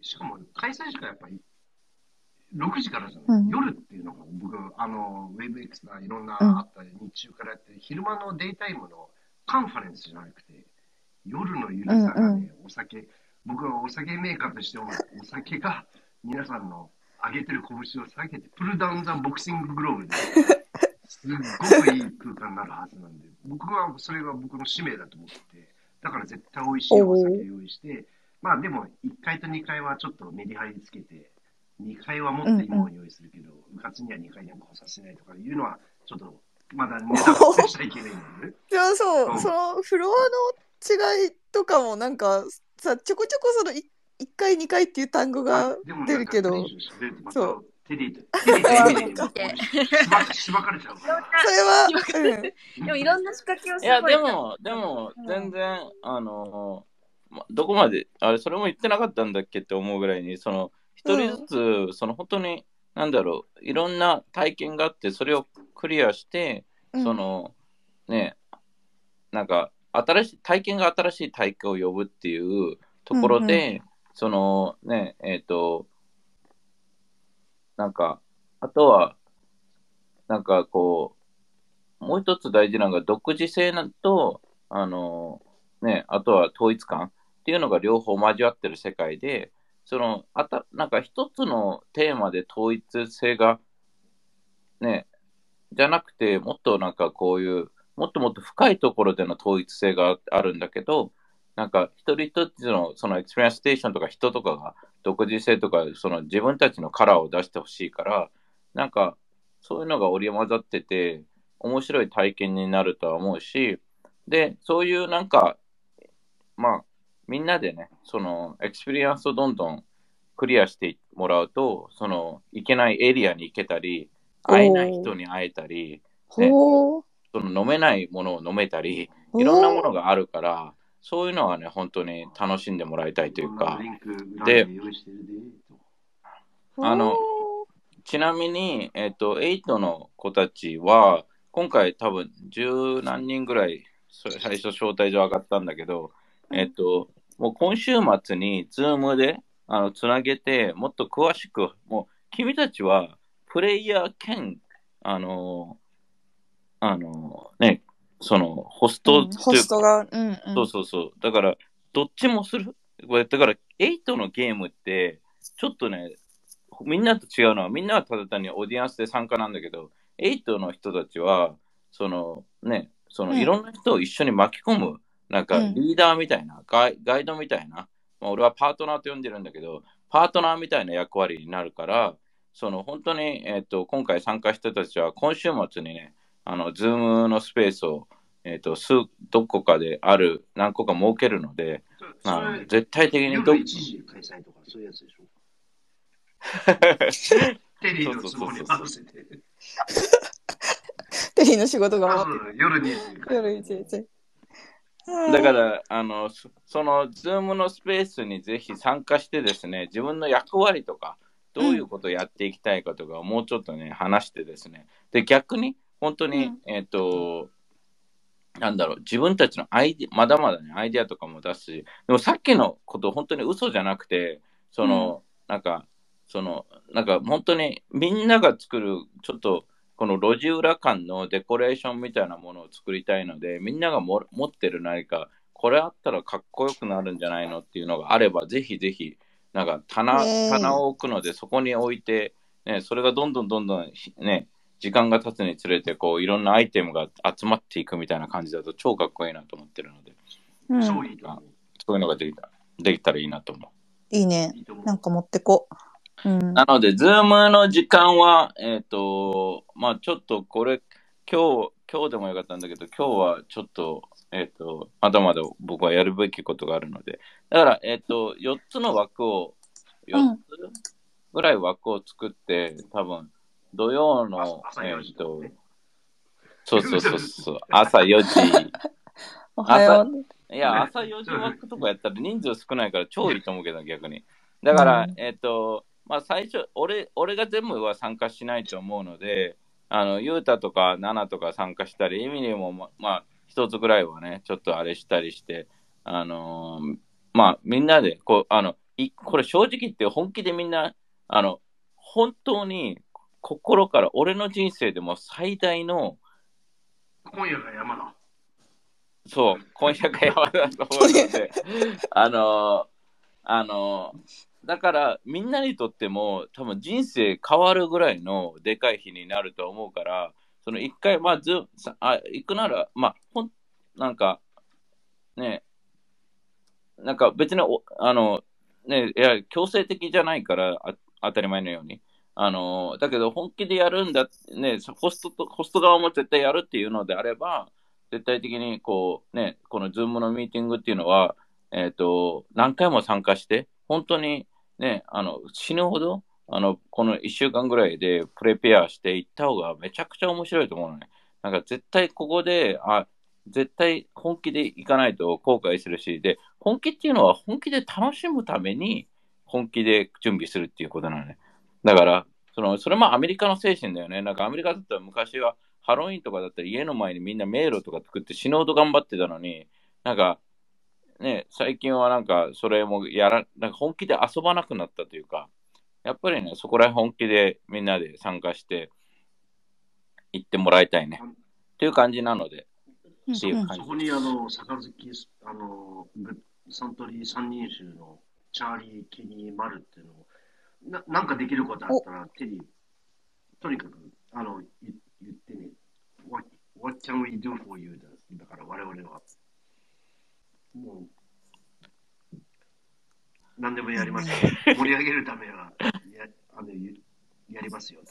しかも開催時間やっぱり6時からじゃない、うん。夜っていうのが僕、あの、ウェブエクスがいろんなうん。あったり、日中からやって、昼間のデイタイムのカンファレンスじゃなくて、夜のゆるさがね、お酒、僕はお酒メーカーとしても、お酒が皆さんの上げてる拳を下げて、プルダウンザボクシンググローブで、すっごくいい空間になるはずなんで、僕はそれが僕の使命だと思ってて、だから絶対美味しいお酒用意して、まあでも1階と2階はちょっとメリハリつけて、2階はもっといいものを用意するけど、うかつには2階には来させないとかいうのは、ちょっとまだ ネタをしちゃいけないんだよね。じゃあそうう、んそのフロアの違いとかもなんかさちょこちょこそのい1回2回っていう単語がでも出るけどそうテリーと、テリーとしばしばかれちゃうから。それは、うん、でもいろんな仕掛けをすいや、ごいでも、でもうん、全然、あの、まどこまで、あれ、それも言ってなかったんだっけって思うぐらいに、その、一人ずつ、その、本当に、なんだろう、いろんな体験があって、それをクリアして、うん。その、ね、なんか、新しい、体験が新しい体験を呼ぶっていうところで、その、ね、えっ、と、なんか、あとは、なんかこう、もう一つ大事なのが独自性なと、あの、ね、あとは統一感っていうのが両方交わってる世界で、その、あた、なんか一つのテーマで統一性が、ね、じゃなくて、もっとなんかこういう、もっともっと深いところでの統一性があるんだけど、なんか一人一つのその experience station とか人とかが独自性とかその自分たちのカラーを出してほしいから、なんかそういうのが織り交ざってて面白い体験になるとは思うし、で、そういうなんか、まあみんなでね、その experience をどんどんクリアしてもらうと、その行けないエリアに行けたり、会えない人に会えたり、ほう。その飲めないものを飲めたり、いろんなものがあるから、そういうのはね、本当に楽しんでもらいたいというか、であのちなみに、えっ、と、8の子たちは、今回多分十何人ぐらい最初招待状上がったんだけど、えっ、と、もう今週末にズームであのつなげて、もっと詳しく、もう君たちはプレイヤー兼、あの、あの、ね、そのホストうんホストが、うんうん、そうそうそう。だから、どっちもする？これだから、8のゲームって、ちょっとね、みんなと違うのは、みんなはただ単にオーディエンスで参加なんだけど、8の人たちは、そのね、そのうんいろんな人を一緒に巻き込む、なんかうんリーダーみたいな、ガイガイドみたいな、まあ、俺はパートナーと呼んでるんだけど、パートナーみたいな役割になるから、その本当に、えっと今回参加した人たちは、今週末にね、あの、ズームのスペースを、えっと数どこかである、何個か設けるので、そまあれ、絶対的に夜ど1時開催とかそういうやつでしょ？テリーの都合に合わせて。テリーの仕事があ終わって夜2時開催。夜一日。だから、あの、そその、ズームのスペースにぜひ参加してですね、自分の役割とか、どういうことをやっていきたいかとかをもうちょっとね、話してですね、で、逆に、本当に、うん。えっ、と、なんだろう、自分たちのアイディまだまだね、アイディアとかも出すし、でもさっきのこと、本当に嘘じゃなくて、その、なんか、その、なんか本当にみんなが作る、ちょっと、この路地裏感のデコレーションみたいなものを作りたいので、みんながも持ってる何か、これあったらかっこよくなるんじゃないのっていうのがあれば、ぜひぜひ、なんか棚棚を置くので、そこに置いて、ね、それがどんどんどんどん、ね、時間が経つにつれて、こう、いろんなアイテムが集まっていくみたいな感じだと、超かっこいいなと思ってるので、うんそういう。そういうのができたできたらいいなと思う。いいね。なんか持ってこう。うん。なので、ズームの時間は、えっ、と、まあちょっとこれ、今日、今日でもよかったんだけど、今日はちょっと、えっ、と、まだまだ僕はやるべきことがあるので、だから、えっ、と、4つの枠を、4つぐらい枠を作って、多分、土曜の、朝4えっ、時と、そうそうそうそう、朝4時。おはよう。いや、朝4時枠とかやったら人数少ないから超いいと思うけど、逆に。だから、うんえっ、と、まあ最初、俺、俺が全部は参加しないと思うので、あの、ゆうたとか、ナナとか参加したり、エミリーも、ままあ、一つぐらいはね、ちょっとあれしたりして、あのーまあ、みんなで、こう、あの、いこれ正直言って本気でみんな、あの、本当に心から俺の人生でも最大の、今夜が山だ。そう、今夜が山だと思うので、あの、あの、だからみんなにとっても多分人生変わるぐらいのでかい日になると思うから、その一回、まあず、さあ行くなら、まあ、ほん、なんか、ね、なんか別にお、あの、ね、いや、強制的じゃないから、あ当たり前のように。あの、だけど本気でやるんだ、ね、ホストと、ホスト側も絶対やるっていうのであれば、絶対的にこう、ね、このズームのミーティングっていうのは、えっ、と、何回も参加して、本当にね、あの、死ぬほど、あの、この1週間ぐらいで prepare していった方がめちゃくちゃ面白いと思うのね。なんか絶対ここで、あ、絶対本気でいかないと後悔するし、で、本気っていうのは本気で楽しむために本気で準備するっていうことなのね。だから、その、それもアメリカの精神だよね。なんかアメリカだったら昔はハロウィンとかだったら家の前にみんな迷路とか作って死ぬほど頑張ってたのに、なんか、ね、最近はなんかそれもやら、なんか本気で遊ばなくなったというか、やっぱりね、そこら辺本気でみんなで参加して行ってもらいたいね。っていう感じなので、っていう感じ。そこにあの、杯、あの、グサントリー三人衆のチャーリー・ケニー・マルっていうのを、ななんかできることあったら、テリー、とにかく、あの、言言ってね、what, what can we do for you? だだから我々は、もう、何でもやりますよ。盛り上げるためは、やあのゆやりますよと。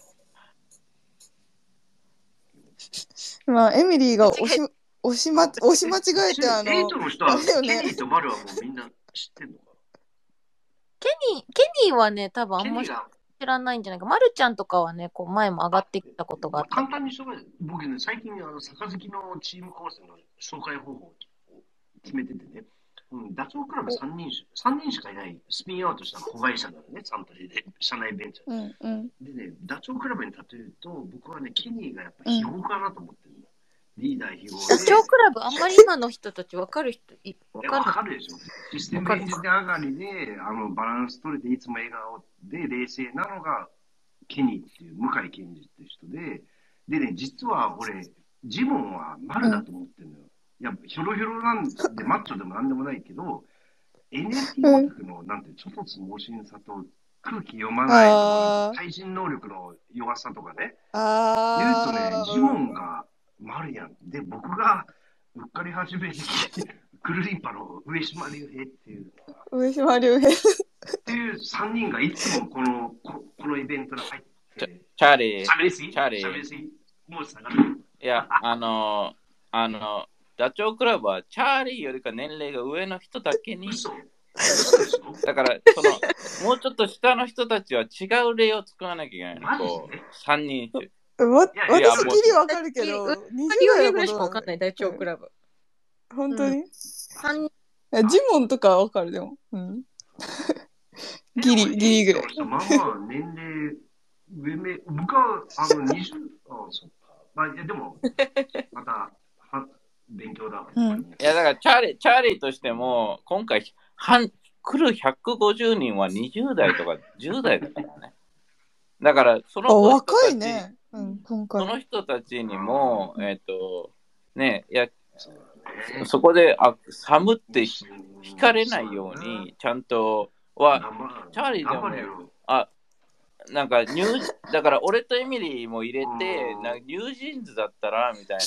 まあ、エミリーが押し、押しま、押し間違えて、あの、エイトの人は、あれよねケニーとマルはもうみんな知ってんの？かケニー、ケニーはね、多分あんま知ケニーがらないんじゃないか。まるちゃんとかはね、こう前も上がってきたことがあった簡。単に紹介、僕ね、最近、あの、杯のチーム構成の紹介方法を決めててね、うん、ダチョウ倶楽部3人し、三人しかいないスピンアウトした子会社なのね、サントリーで、社内ベンチャーうんうん。でね、ダチョウ倶楽部に例えると、僕はね、ケニーがやっぱ非合かなと思ってるの。リーダー非合で。ダチョウ倶楽部、あんまり今の人たち分かる人い、分いやわかかるでしょ。システムエンジニア上がりで、あの、バランス取れて、いつも笑顔で冷静なのが、ケニーっていう、向井健二っていう人で、でね、実は俺、ジモンは丸だと思ってるのよ。いや、ひょろひょろなんで、マッチョでもなんでもないけど、NFT オタクの、なんて、ちょっとつ盲信さと、空気読まない対人能力の弱さとかね、言うあとねー。、ジモンが丸やん。で、僕がうっかり始めて、クルリンパの上島竜兵っていう、上島竜兵。っていう3人がいつもこの、ここのイベントに入って、チャーリー、喋りーリー喋りすぎもう下がる。いや、あの、あの、ダチョウ倶楽部はチャーリーよりか年齢が上の人だけに、だから、その、もうちょっと下の人たちは違う例を作らなきゃいけないの。こう、三人種。わ私きりわかるけど、20う代人ぐらいしか分かんない、ダチョウ倶楽部。本当に、い三人やジモンとかはわかるでも。うん。ギリギリぐらい。まあまあ年齢上目、僕はあの20、あそっか。まあ、いやでも、また、は勉強だわ。うんいや、だから、チャーリー、チャーリーとしても、今回、半、来る150人は20代とか10代だからね。だから、そのあ、人た若ちいね。うん、今そ回。の人たちにも、えっ、と、ね、いや、そこで、あ、寒ってひ惹かれないように、ちゃんとは、チャーリーでもねあ、なんかニュー、だから俺とエミリーも入れて、うんなんか ニュージーンズだったらみたいな、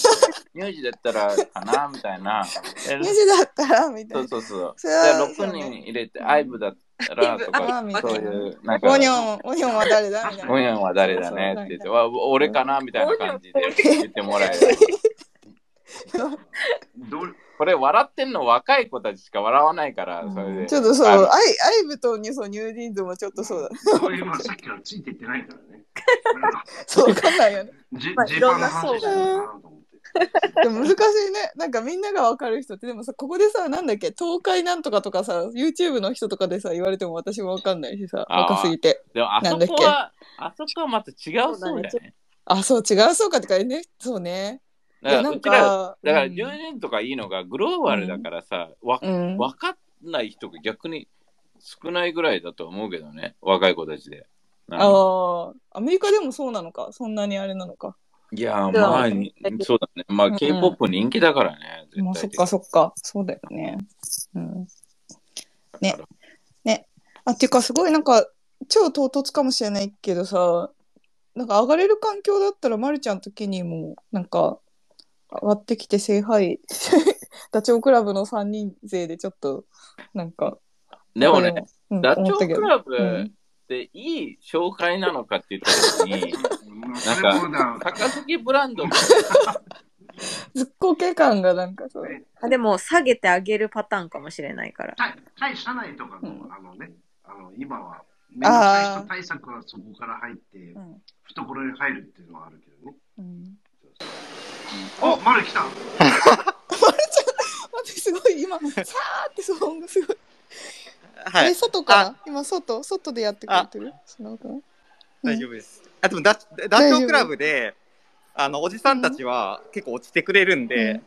ニュージーだったらかなみたいな。え2時だったらみたそいうな。そうそう。それはで6人入れて、アイブだったらとあか、ーみたいなそういう、なんか、オニョン、オニョンは誰だみたいな。オニョンは誰だねって言って、わ俺かなみたいな感じで言ってもらえる。どこれ笑ってんの若い子たちしか笑わないから、それで。ちょっとそう、あのアイアイブとニュソニュージーンズもちょっとそうだ。そういう、まあ、さっきからついていってないからね。そう、わかんないよね。ジまあジーパンの話してるのかなと思って。でも難しいね。なんかみんながわかる人って、でもさ、ここでさ、なんだっけ、東海なんとかとかさ、YouTube の人とかでさ、言われても私もわかんないしさ、あー若すぎて。でもあそこは、あそこはまた違うそうだよね。あ、そう、違うそうかってかね。そうね。だからうちら、か、だから、うん10人とかいいのがグローバルだからさ、わうん。分かんない人が逆に少ないぐらいだと思うけどね、若い子たちで。うんああ、アメリカでもそうなのか？そんなにあれなのか？いやー、まあ、にそうだね。まあ、うん K-POP 人気だからね、絶対まあ、そっ的かそっか。そうだよね。うん。ね。ね。あ、っていうか、すごいなんか、超唐突かもしれないけどさ、なんか上がれる環境だったら、まるちゃんとケニーも、なんか、上がってきて、聖杯、ダチョウ倶楽部の3人勢でちょっと、なんか、でもね、、うん、ダチョウ思ったけど。倶楽部うんっていい紹介なのかって言った時に、まあなんか高杉ブランド ずっこけ感がなんかそう。あでも、下げてあげるパターンかもしれないから。対対社内とかの、うん。あのね、あの今は、面対策はそこから入ってう、ん。懐に入るっていうのはあるけどね。うんお、まだ来た。待って、すごい、今、さーって騒音がすごい。え、はい、外か？ら今、外、外でやってくれてる？大丈夫です。あでもダ、ダチョウ倶楽部で、あの、おじさんたちは結構落ちてくれるんで、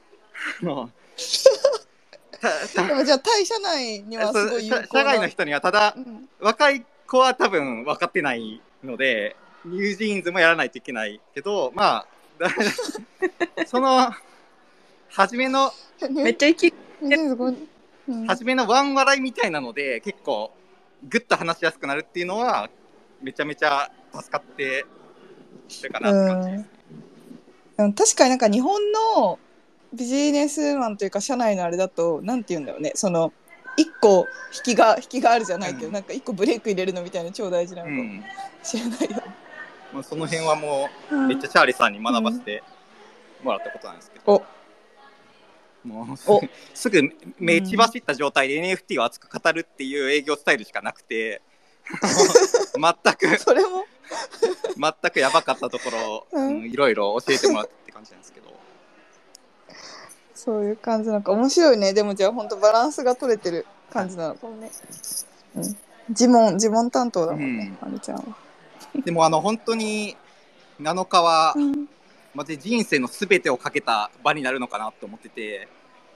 あの、たたでもじゃあ、対社内にはすごい有効なそう社社外の人にはただうん。若い子は多分分かってないのでニュージーンズもやらないといけないけどまあだ その初めのめっちゃ生き2005うん初めのワン笑いみたいなので結構グッと話しやすくなるっていうのはめちゃめちゃ助かってるかなって感じです。うん。確かになんか日本のビジネスマンというか社内のあれだとなんて言うんだろうね。その一個引きが引きがあるじゃないけど、うん。なんか一個ブレイク入れるのみたいな超大事なのうん。しれないよね。まあ、その辺はもううん。めっちゃチャーリーさんに学ばせてもらったことなんですけど、お。もうすぐ目血走った状態で NFT を熱く語るっていう営業スタイルしかなくて。全く それも？全くやばかったところを、うん。うんいろいろ教えてもらって感じなんですけど。そういう感じなんか。面白いね。でもじゃあ本当バランスが取れてる感じなのかもね。うん。自問自問担当だもんね、あるちゃんは。でもあの本当に7日はうん。マジで人生の全てをかけた場になるのかなと思ってて。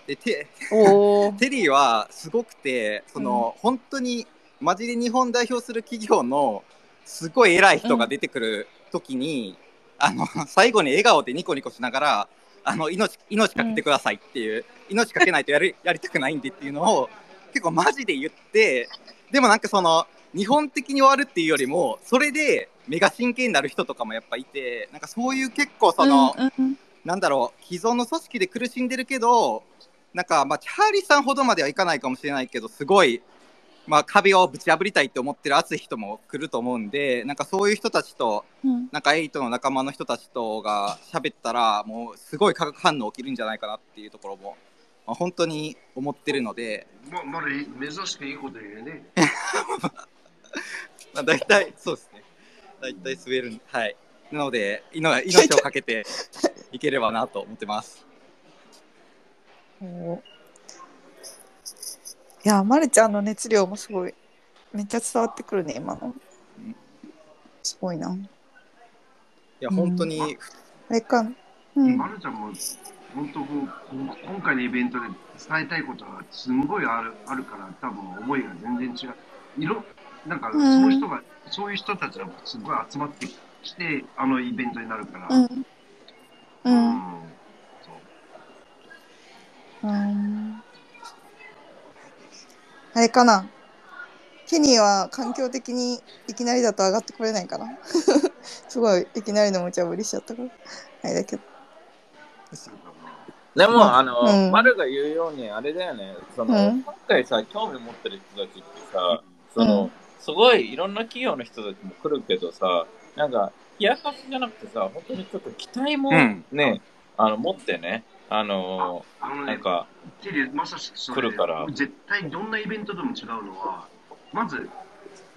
でておお。テリーはすごくてその、本当にマジで日本代表する企業のすごい偉い人が出てくる時に、あの最後に笑顔でニコニコしながらあの命命かけてくださいっていう、命かけないとやるやりたくないんでっていうのを結構マジで言ってでもなんかその日本的に終わるっていうよりもそれで目が真剣になる人とかもやっぱいてなんかそういう結構その、うんうん。なんだろう既存の組織で苦しんでるけどなんかまあチャーリーさんほどまではいかないかもしれないけどすごい、まあ、壁をぶち破りたいって思ってる熱い人も来ると思うんでなんかそういう人たちとうん。なんかエイトの仲間の人たちとが喋ったらもうすごい化学反応起きるんじゃないかなっていうところも、まあ、本当に思ってるので、ままだ珍しくいいこと言うね。まあ、大体そうですね大体滑るはいなので命命をかけて いければなと思ってます。おいや、まるちゃんの熱量もすごい、めっちゃ伝わってくるね、今のうん。すごいな。いや本当に、あれか、うん。まるちゃんも、本当こう、今回のイベントで伝えたいことがすんごいあるあるから、多分思いが全然違う。いろ、なんか、そうんの人が、そういう人たちがすごい集まってきて、あのイベントになるから。うん。う。うんんそううんあれかな。ケニーは環境的にいきなりだと上がってこれないかな。すごい、いきなりの無茶ぶりしちゃったから。あれだけど。でも、うんあの、うん丸が言うように、あれだよね、その、うん今回さ、興味持ってる人たちってさ、その、うんすごいいろんな企業の人たちも来るけどさ、なんか、冷やかしじゃなくてさ、本当にちょっと期待もうんね、あの、持ってね、あのあのねなん、か、まさしく来るから絶対どんなイベントでも違うのは、まず、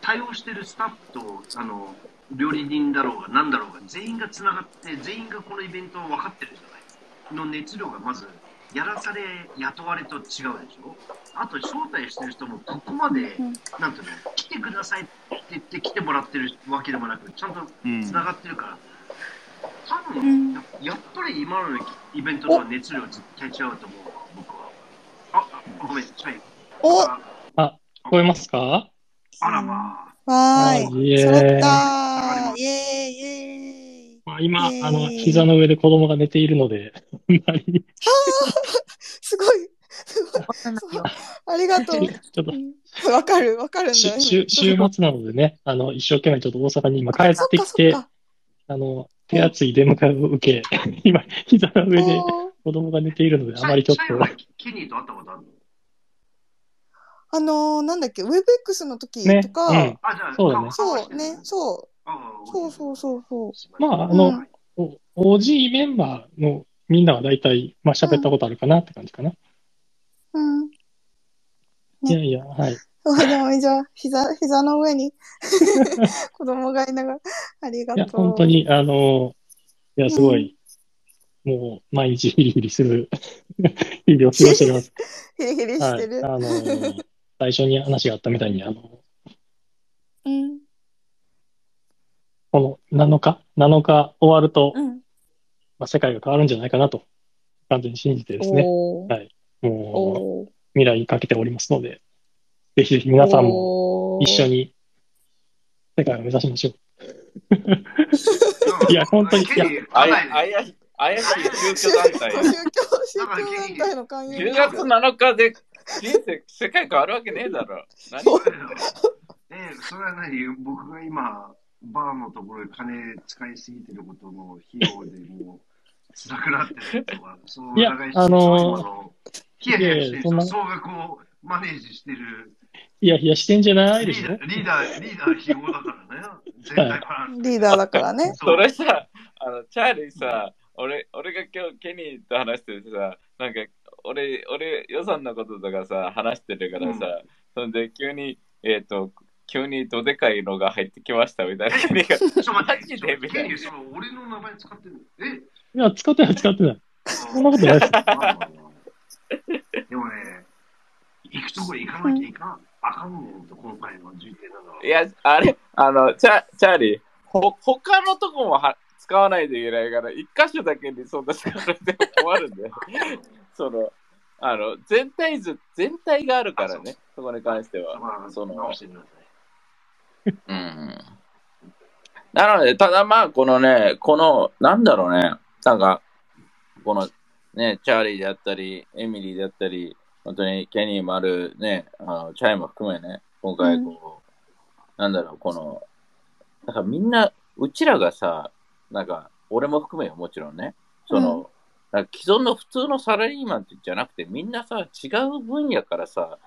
対応してるスタッフと、あの、料理人だろうが何だろうが、全員がつながって、全員がこのイベントを分かってるじゃない。の熱量がまず、やらされ、雇われと違うでしょ？あと、招待してる人も、ここまで、うん。なんていうの、来てくださいって言って来てもらってるわけでもなく、ちゃんとうん。つながってるから、多分、うん。ややっぱり今のイベントとは熱量絶対違うと思うわ、僕は。あ、あごめん、はい。お！あ聞こえますか？あらまあ。わーい。イエー。イ揃ったー。イエーイイエーイまあ、今、イエー。イあの、膝の上で子供が寝ているので、あんまり、すごい。すごい。ありがとう。ちょっと、うん。わかる、わかるんだ。し週週末なのでね、あの、一生懸命ちょっと大阪に今帰ってかきて。あの、手厚い出迎えを受け、今、膝の上で子供が寝ているので、あまりちょっと、ケニーと会ったことあるのあのー、なんだっけ、WebX の時ねとか、うん。あ、じゃあ、そうだね。そうね、そう、あそうそうそうそう。まああのうんお OG メンバーのみんなは大体、まあ喋ったことあるかなって感じかな。うん。いやいや、はい。そうでもじゃあ、膝、膝の上に 子供がいながら、ありがいや、とう。本当に、あの、いや、すごい、もう、毎日ヒリヒリする日々を過ごしております。ヒリヒリはい。してる。あの、最初に話があったみたいに、あの、うん。この7日 ?7 日終わると、うん。まあ、世界が変わるんじゃないかなと、完全に信じてですね、はいもう、未来にかけておりますので、ぜひぜひ皆さんもも一緒。に世界を目指しましょう。いや本当にケニーあや、あや、怪しい宗教団体。宗教、宗教団体の勧誘。10月7日で人生、世界変わるわけねえだろ。何え、それは何？僕が今、バーのところで金使いすぎてることの費用でもう、辛くなってるとか、そう、いやあのー今のヒヤヒヤしてるいやいやそんな。総額をマネージしてる。いやいや、してんじゃないでしょ？リーダー、リーダー、リーダー費用だからね。リーダーだからね。それさ、あの、チャーリーさ、俺、俺が今日ケニーと話しててさ、なんか、俺、俺、予算のこととかさ、話してるからさ、そんで急に、えっ、と、急にどでかいのが入ってきましたみたいな。マジでみたいな俺の名前使ってるえいや、使ってない、使ってない。そんなことないでもね、行くとこ行かなきゃいかん、あかんねんと、今回の重点なのは。いや、あれ、あの、チャチャーリー、ほ、他のとこもは使わないといけないから、一箇所だけにそんな使われて困るんだよ。その、あの、全体図、全体があるからね、そこに関しては。まあ、その直してくださうん。なので、ただまあ、このね、この、なんだろうね、なんか、この、ね、チャーリーであったり、エミリーであったり、本当にケニーもあるね、あの、チャイも含めね、今回こう、なんだろう、この、なんかみんな、うちらがさ、なんか、俺も含めよ、もちろんね、その、なんか既存の普通のサラリーマンじゃなくて、みんなさ、違う分野からさ、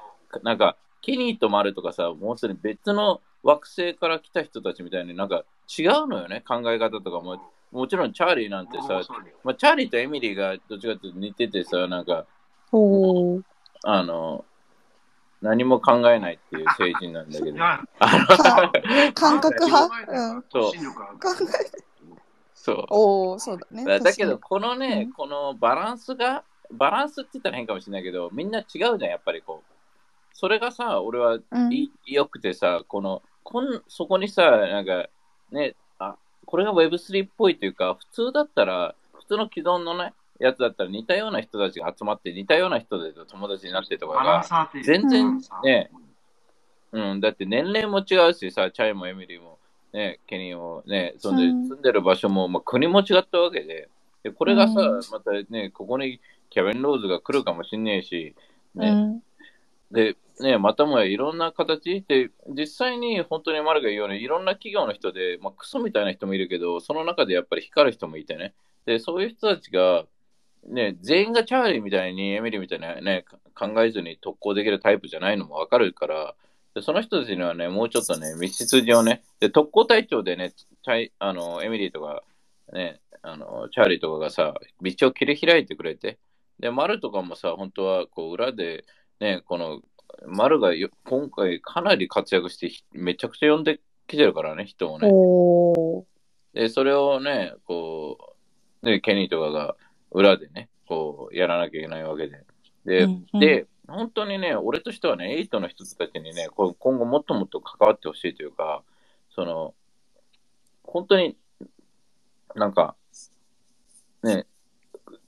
なんか、ケニーとマルとかさ、もうすでに別の惑星から来た人たちみたいになんか違うのよね、考え方とかも。もちろんチャーリーなんてい。さまあ、チャーリーとエミリーがどっちかというと似ててさ、なんか、あの、何も考えないっていう成人なんだけど。感覚派？うん。突進力が考えそう。おおそうだね。だだけど、このね、うんこのバランスが、バランスって言ったら変かもしれないけど、みんな違うじゃん、やっぱりこう。それがさ、俺はうんい良くてさ、この、こんそこにさ、なんか、ね、あ、これが Web3 っぽいというか、普通だったら、普通の既存のね、やつだったら似たような人たちが集まって、似たような人で友達になってとかが、全然ねうん、だって年齢も違うしさ、チャイもエミリーも、ね、ケニーもね、そんでう。ん住んでる場所も、まあ、国も違ったわけで、でこれがさ、うん。またね、ここにキャベン・ローズが来るかもしんねえし、ね、うん。で、ね、またもやいろんな形で、実際に本当にマルが言うように、いろんな企業の人で、まあ、クソみたいな人もいるけど、その中でやっぱり光る人もいてね。で、そういう人たちが、ね、全員がチャーリーみたいに、エミリーみたいなね、考えずに特攻できるタイプじゃないのもわかるから、でその人たちにはね、もうちょっとね、密室上ね、で、特攻隊長でね、チャイあの、エミリーとか、ね、あの、チャーリーとかがさ、道を切り開いてくれて、で、マルとかもさ、本当は、こう、裏で、ね、この、丸がよ今回かなり活躍して、ひめちゃくちゃ呼んできてるからね、人をね。で、それをね、こう、ね、ケニーとかが裏でね、こう、やらなきゃいけないわけで。で、うんうんで、本当にね、俺としてはね、エイトの人たちにね、こう今後もっともっと関わってほしいというか、その、本当に、なんか、ね、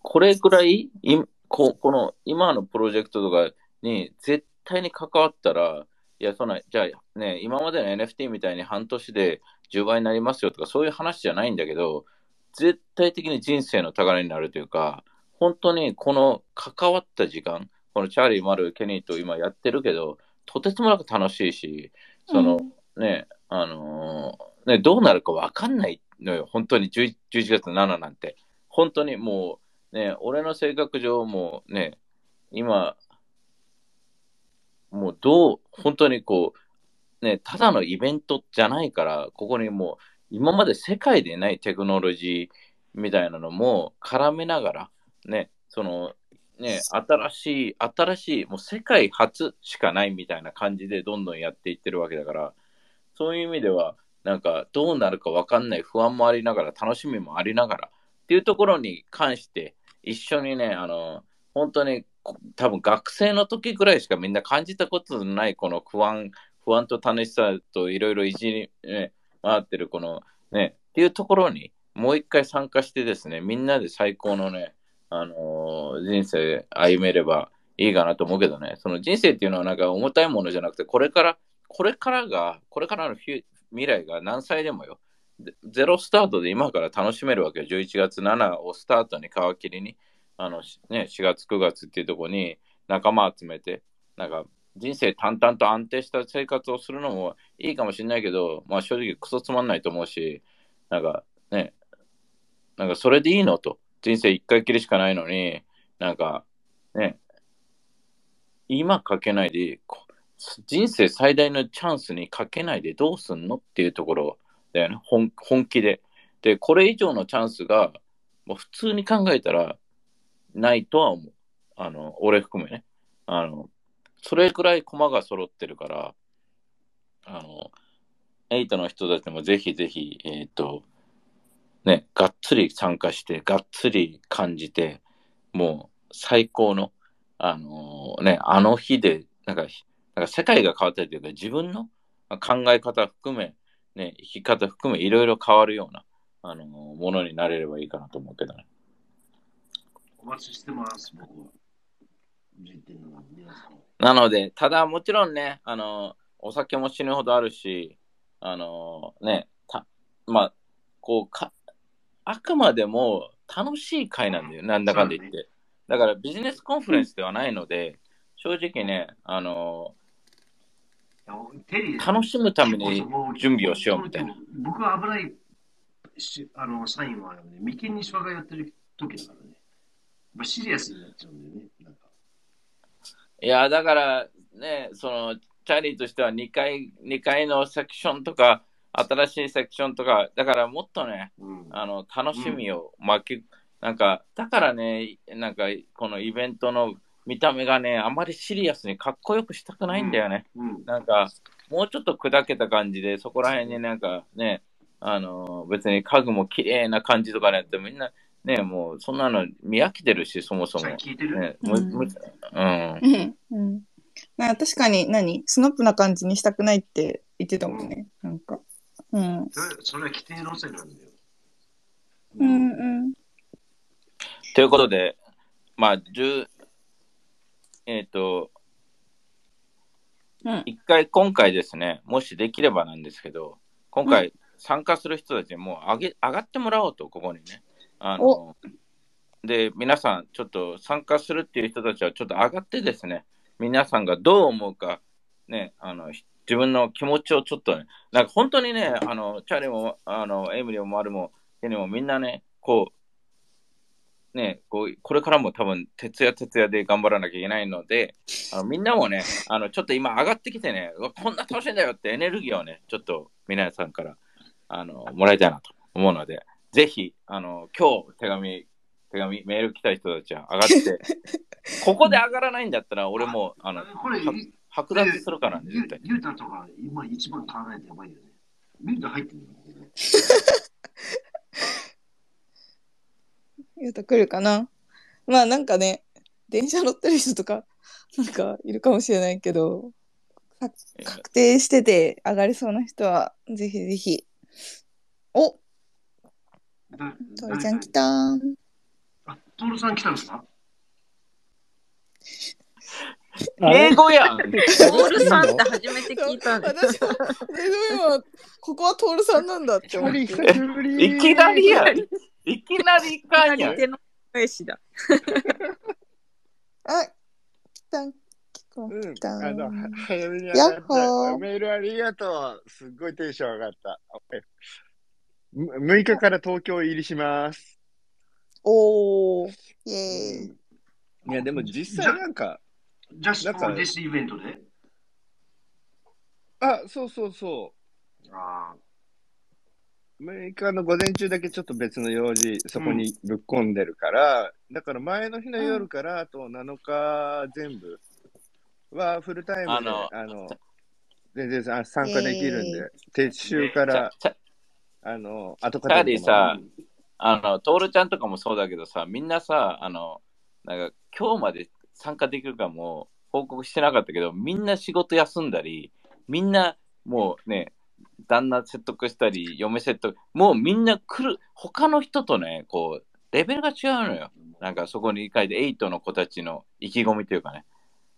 これぐらい、いここの今のプロジェクトとかに絶対に関わったら、いや、そんな、じゃあね、今までの NFT みたいに半年で10倍になりますよとか、そういう話じゃないんだけど、絶対的に人生の宝になるというか、本当にこの関わった時間、このチャーリー、マル、ケニーと今やってるけど、とてつもなく楽しいし、その、ね、あのーね、どうなるかわかんないのよ、本当に 11, 11月7なんて。本当にもう、ね、俺の性格上、もうね、今、もうどう、本当にこう、ね、ただのイベントじゃないから、ここにもう、今まで世界でないテクノロジーみたいなのも絡めながら、ね、その、ね、新しい、新しい、もう世界初しかないみたいな感じでどんどんやっていってるわけだから、そういう意味では、なんかどうなるかわかんない不安もありながら、楽しみもありながらっていうところに関して、一緒にね、あの、本当に多分学生の時ぐらいしかみんな感じたことのないこの不安、不安と楽しさといろいろいじり、ね、回ってるこのね、っていうところにもう一回参加してですね、みんなで最高のね、あのー人生歩めればいいかなと思うけどね、その人生っていうのはなんか重たいものじゃなくて、これから、これからが、これからのフュ未来が何歳でもよ。ゼロスタートで今から楽しめるわけよ。11月7をスタートに皮切りに、あの、ね、4月9月っていうところに仲間集めて、なんか人生淡々と安定した生活をするのもいいかもしれないけど、まあ正直クソつまんないと思うし、なんかね、なんかそれでいいのと。人生一回きりしかないのに、なんかね、今かけないで、人生最大のチャンスにかけないでどうすんのっていうところだよね、本本気で。で、これ以上のチャンスが、もう普通に考えたらないとは思う。あの、俺含めね。あの、それくらい駒が揃ってるから、あの、エイトの人たちもぜひぜひ、えっ、と、ね、がっつり参加して、がっつり感じて、もう最高の、あのね、あの日で、なんか、なんか世界が変わったりというか、自分の考え方含め、ね、生き方含め、いろいろ変わるような、あのものになれればいいかなと思うけどね。お待ちしてます、僕は。11.7皆さん。なので、ただもちろんね、あの、お酒も死ぬほどあるし、あの、ね、た、まあ、こうか、あくまでも楽しい会なんだよ、なんだかんだ言って。だから business conference ではないので、正直ね、あの、楽しむために準備をしようみたいな。僕は危ないしあのサインは、ね、眉間にシワがやってる時だからね。まあ、シリアスになっちゃうんだよね。なんかいや、だからね、その、チャーリーとしては2階、2階のセクションとか、新しいセクションとか、だからもっとね、うん、あの、楽しみを巻き、なんか、だからね、なんか、このイベントの見た目がね、あまりシリアスにかっこよくしたくないんだよね。うん、なんか、もうちょっと砕けた感じで、そこら辺になんかね、あの、別に家具も綺麗な感じとかねってみんな、ね、もうそんなの見飽きてるし、そもそも。聞いてる、ね、うん。うん。うん。なんか確かに何？スノップな感じにしたくないって言ってたもんね。なんか。うん。それそれは規定路線なんだよ。うんうん。ということで、まあ、10、えっ、と、うん一回、今回ですね、もしできればなんですけど、今回、参加する人たちにもう上げ上がってもらおうと、ここにね。あので、皆さん、ちょっと参加するっていう人たちは、ちょっと上がってですね、皆さんがどう思うか、ね、あの、ひ自分の気持ちをちょっとね、なんか本当にね、あの、チャーリーも、あの、エミリーもマルも、ケニーもみんなね、こう、ね、こう、これからも多分、徹夜徹夜で頑張らなきゃいけないので、あのみんなもね、あの、ちょっと今上がってきてね、こんな楽しいんだよってエネルギーをね、ちょっと皆さんから、あの、もらいたいなと思うので、ぜひ、あの、今日手紙、手紙、メール来た人たちは上がって、ここで上がらないんだったら、俺も、あの、これ、は剥奪するからね、ゆ絶対。ゆうたとか、今一番考えてやばいよね。ゆうた入ってるよね。ゆうた来るかなまあなんかね、電車乗ってる人とか、なんかいるかもしれないけど、か確定してて上がりそうな人は、ぜひぜひ。おだとりちゃん。来たー。あ、トールさん。来たん。ですか英語やん。トールさん。って初めて聞いたん。です。私も、でも今、ここはトールさん。なん。だって思って。いきなりやん。いきなりいかん。やん。手の返しだ。あ、来たん、うん。あの、早めにやっほー。メールありがとう。すっごいテンション上がった。えむ6日から東京入りします。おー、イェーイ。いや、でも実際なんか、just なんか for this event で？あ、そうそうそあう。6日の午前中だけちょっと別の用事、そこにぶっ込んでるから、だから前の日の夜から、あと7日全部はフルタイムで、ああのの、全然あ参加できるんイで、撤収から、チャあの、後チャーリーさあの、トールちゃんとかもそうだけどさ、みんなさ、あの、なんか今日まで参加できるかも報告してなかったけど、みんな仕事休んだり、みんなもうね、旦那説得したり、嫁説得、もうみんな来る、他の人とね、こう、レベルが違うのよ。なんかそこに書いて、エイトの子たちの意気込みというかね、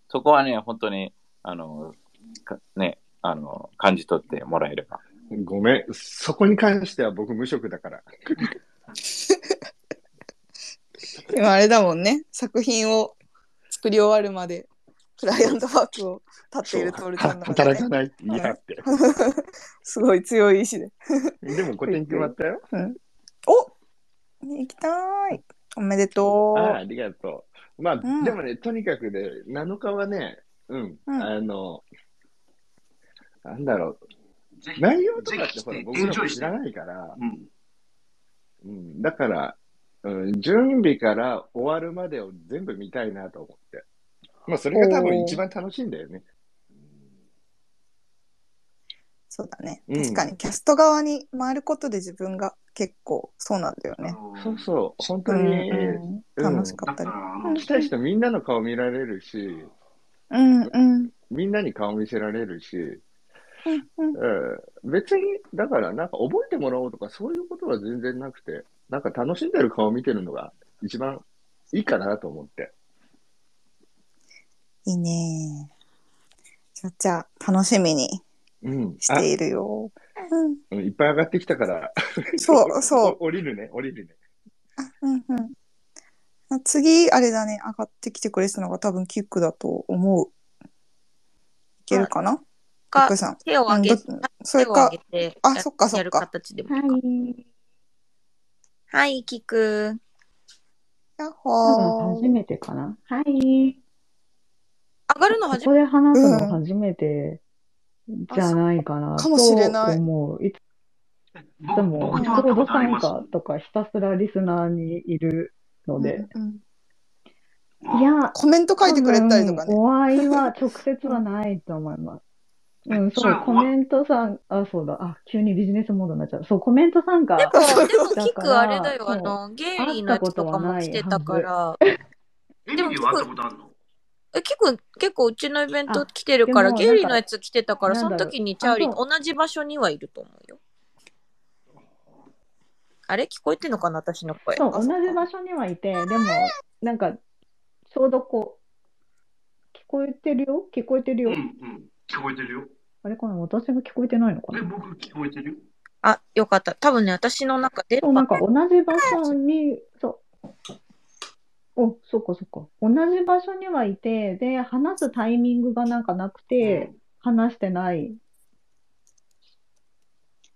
そこはね、本当に、あの、ね、あの、感じ取ってもらえれば。ごめん、そこに関しては僕無職だから。今あれだもんね。作品を作り終わるまで、クライアントワークを立っているトールちゃんの中で、働かないって嫌って。すごい強い意志で。でも、個展決まったよ。お行きたーい。おめでとう。ああ、ありがとう。まあ、んでもね、とにかくね、7日はね、うん、うんあの、なんだろう、ぜひ内容とかってほら、僕らも知らないから、うん。うん、だから、うん、準備から終わるまでを全部見たいなと思って。まあ、それが多分一番楽しいんだよね。そうだね。うん。確かに、キャスト側に回ることで自分が結構そうなんだよね。そうそう、本当うんに、うん、楽しかったり。来た人みんなの顔見られるし、うんうん。みんなに顔見せられるし、うんうん、別に、だからなんか覚えてもらおうとかそういうことは全然なくて、なんか楽しんでる顔を見てるのが一番いいかなと思って。いいね。じゃじゃあ、楽しみにしているよ。うん。うんいっぱい上がってきたから。そう そうお降りるね、降りるね。うんうん。あ次、あれだね、上がってきてくれてたのが多分キックだと思う。いけるかな？かクさん。手を挙げうんどそれか手を挙、げてあやそっかそっかやる形でもいいか。い。はい、キク。やっ多ほー。分初めてかな？はい。上がるのこ初めこで話すうんの初めてじゃないかなかもしれないと思う。いつ僕も、コード参ます加とかひたすらリスナーにいるので。うんうんいや、コメント書いてくれたりとかね。お会いは直接はないと思います。うん、そうコメントさん、あ、そうだ、あ、急にビジネスモードになっちゃう。そう、コメント参加。でも、でもだキクあれだよ、あの、ゲイリーのやつとかも来てたから。エミリーは会ったことあるの？え、キク結構うちのイベント来てるから、ゲイリーのやつ来てたから、その時にチャーリー同じ場所にはいると思うよ。あれ？聞こえてんのかな？私の声。そう、同じ場所にはいて、でも、なんか、ちょうどこう、聞こえてるよ？聞こえてるよ、うんうん。聞こえてるよ。あれかな私が聞こえてないのかえ、な僕聞こえてる？よ。あ、よかった。多分ね、私の中で、そう、なんか同じ場所に、そう。お、そっかそっか。同じ場所にはいて、で、話すタイミングがなんかなくて、話してない。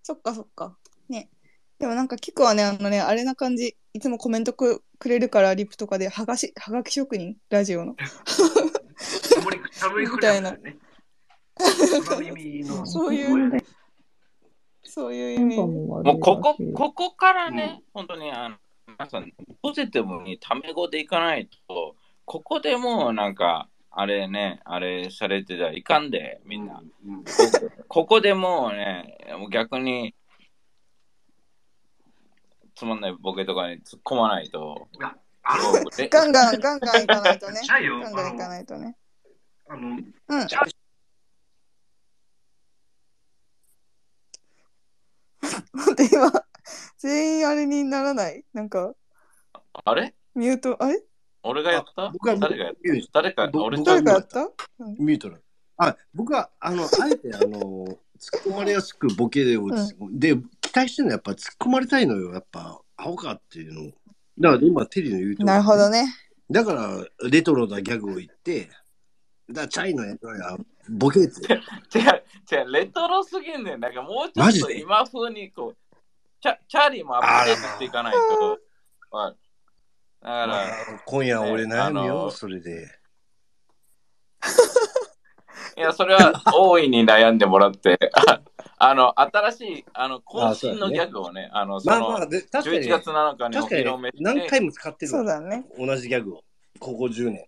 そっかそっか。ね。でもなんかキクはね、あのね、あれな感じ、いつもコメントくくれるから、リップとかで、はがし、はがき職人？ラジオの？たまに、たまにそういうそういう意味。ももうここ、ここからね、本当にあの、皆さん、ポジティブにタメ語でいかないと、ここでもうなんか、あれね、あれされてたらいかんで、みんな。うんこここでもうね、もう逆に、つまんないボケとかに突っ込まないと、ガンガン、ガンガンいかないとね。ガンガンいかないとね。あの、うん。待って、今、全員あれにならない？なんか、あれ？ミュート、あれ？俺がやった？僕は誰がやった？誰か、僕俺誰かやった？ミュートだ。あ、僕は、あの、あえて、あの、突っ込まれやすくボケで、で、期待してるのはやっぱ突っ込まれたいのよ。やっぱ、アホかっていうの。だから今、テリーの言うとなるほどね。だから、レトロなギャグを言って、だからチャイのやつはボケって。違う、違う、レトロすぎんねん。なんかもうちょっと今風にこう、チャチャーリーもアップデートしていかないと。まあだから、今夜俺悩むよ、ねあのそれで。いや、それは大いに悩んでもらって、あ あの、新しい、あの、渾身のギャグをね、あの、その、まあまあ、で確かに、11月7日にお確かに披露目して、何回も使ってるわそうだね。同じギャグを。ここ10年。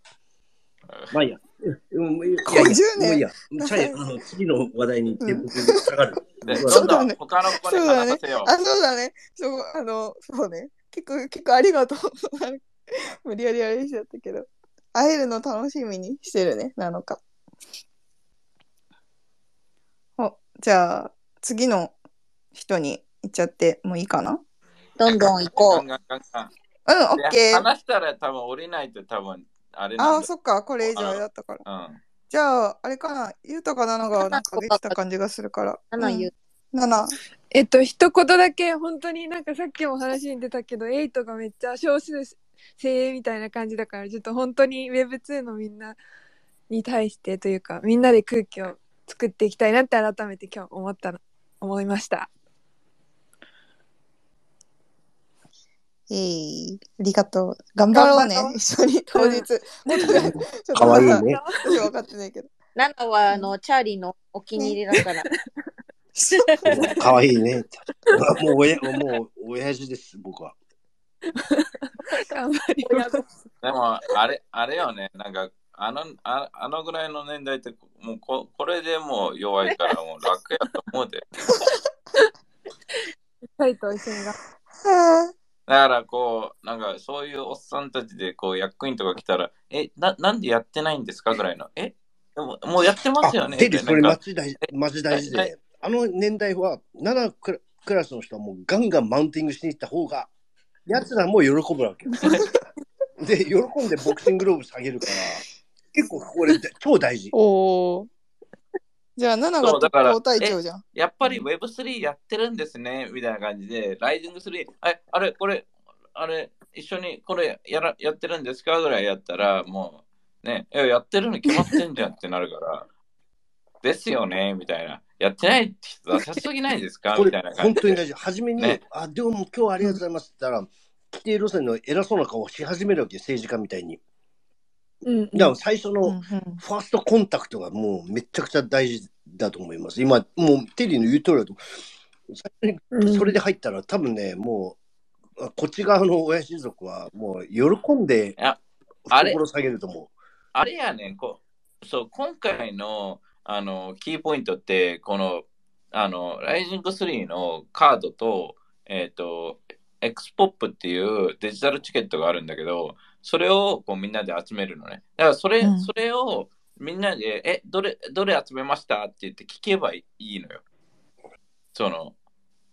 まあいいや。うんいやいやここ10年もういいや。チャイ、あの、次の話題に行って、僕、下がる。で僕はどんどん他の子にそうだね話させよ。あ、そうだね。そう、あの、そうね。結構、結構ありがとう。無理やりあれしちゃったけど。会えるの楽しみにしてるね、7日。お、じゃあ、次の人に行っちゃってもいいかな？どんどん行こガンガンガンガンうん、オッケでー。話したら多分降りないと多分、あれあ、だそっか、これ以上だったから。うん。じゃあ、あれかな、ゆうたかなのがなんかできた感じがするから。七言ううん、7。えっと、一言だけ、本当になんかさっきも話に出たけど、エイトがめっちゃ少数精鋭みたいな感じだから、ちょっと本当に Web2 のみんなに対してというか、みんなで空気を作っていきたいなって改めて今日思ったの、思いました。えい、ありがとう。頑張ろうね一緒に当日。ちょっとかわいいね。私分かってないけど。ナナはあのチャーリーのお気に入りだから。かわいいね。もうおや、もう、親父です、僕は。頑張ります。でも、あれ、あれよね、なんか、あの、ああのぐらいの年代って、もうこ、これでもう弱いから、もう楽やと思うで。タイと一緒にが。だから、こう、なんか、そういうおっさんたちで、こう、役員とか来たら、え、な、なんでやってないんですか？ぐらいの。え、でももうやってますよね？テリー、それマジ大事、マジ大事で、あの年代は、7クラクラスの人はもうガンガンマウンティングしに行った方が、奴らも喜ぶわけよ。で、喜んでボクシングローブ下げるから、結構これ超大事。おお。じゃあ、7がそうだから特攻隊長じゃん。やっぱり Web3 やってるんですね、みたいな感じで、ライジング3、ああれ、これ、あれ、一緒にこれやらやってるんですか？ぐらいやったら、もう、ね、いややってるの決まってんじゃんってなるから、ですよね、みたいな。やってない人はさすぎないですか？みたいな感じで。本当に大事。初めに、ねあ、でも今日はありがとうございますって言ったら、規定路線の偉そうな顔をし始めるわけよ、政治家みたいに。うん、だから最初うんのファーストコンタクトがもうめちゃくちゃ大事だと思います。今、もうテリーの言う通りだと、最初にそれで入ったら多分ね、もう、あこっち側の親親族はもう喜んでやあれ。懐下げると思う。あれやねん。こう、そう、今回のあのキーポイントって、この、あの、ライジング3のカードと、えっ、と、XPOP っていうデジタルチケットがあるんだけど、それをこうみんなで集めるのね。だからそれ、うん。それをみんなで、え、どれ、どれ集めましたって言って聞けばいいのよ。その、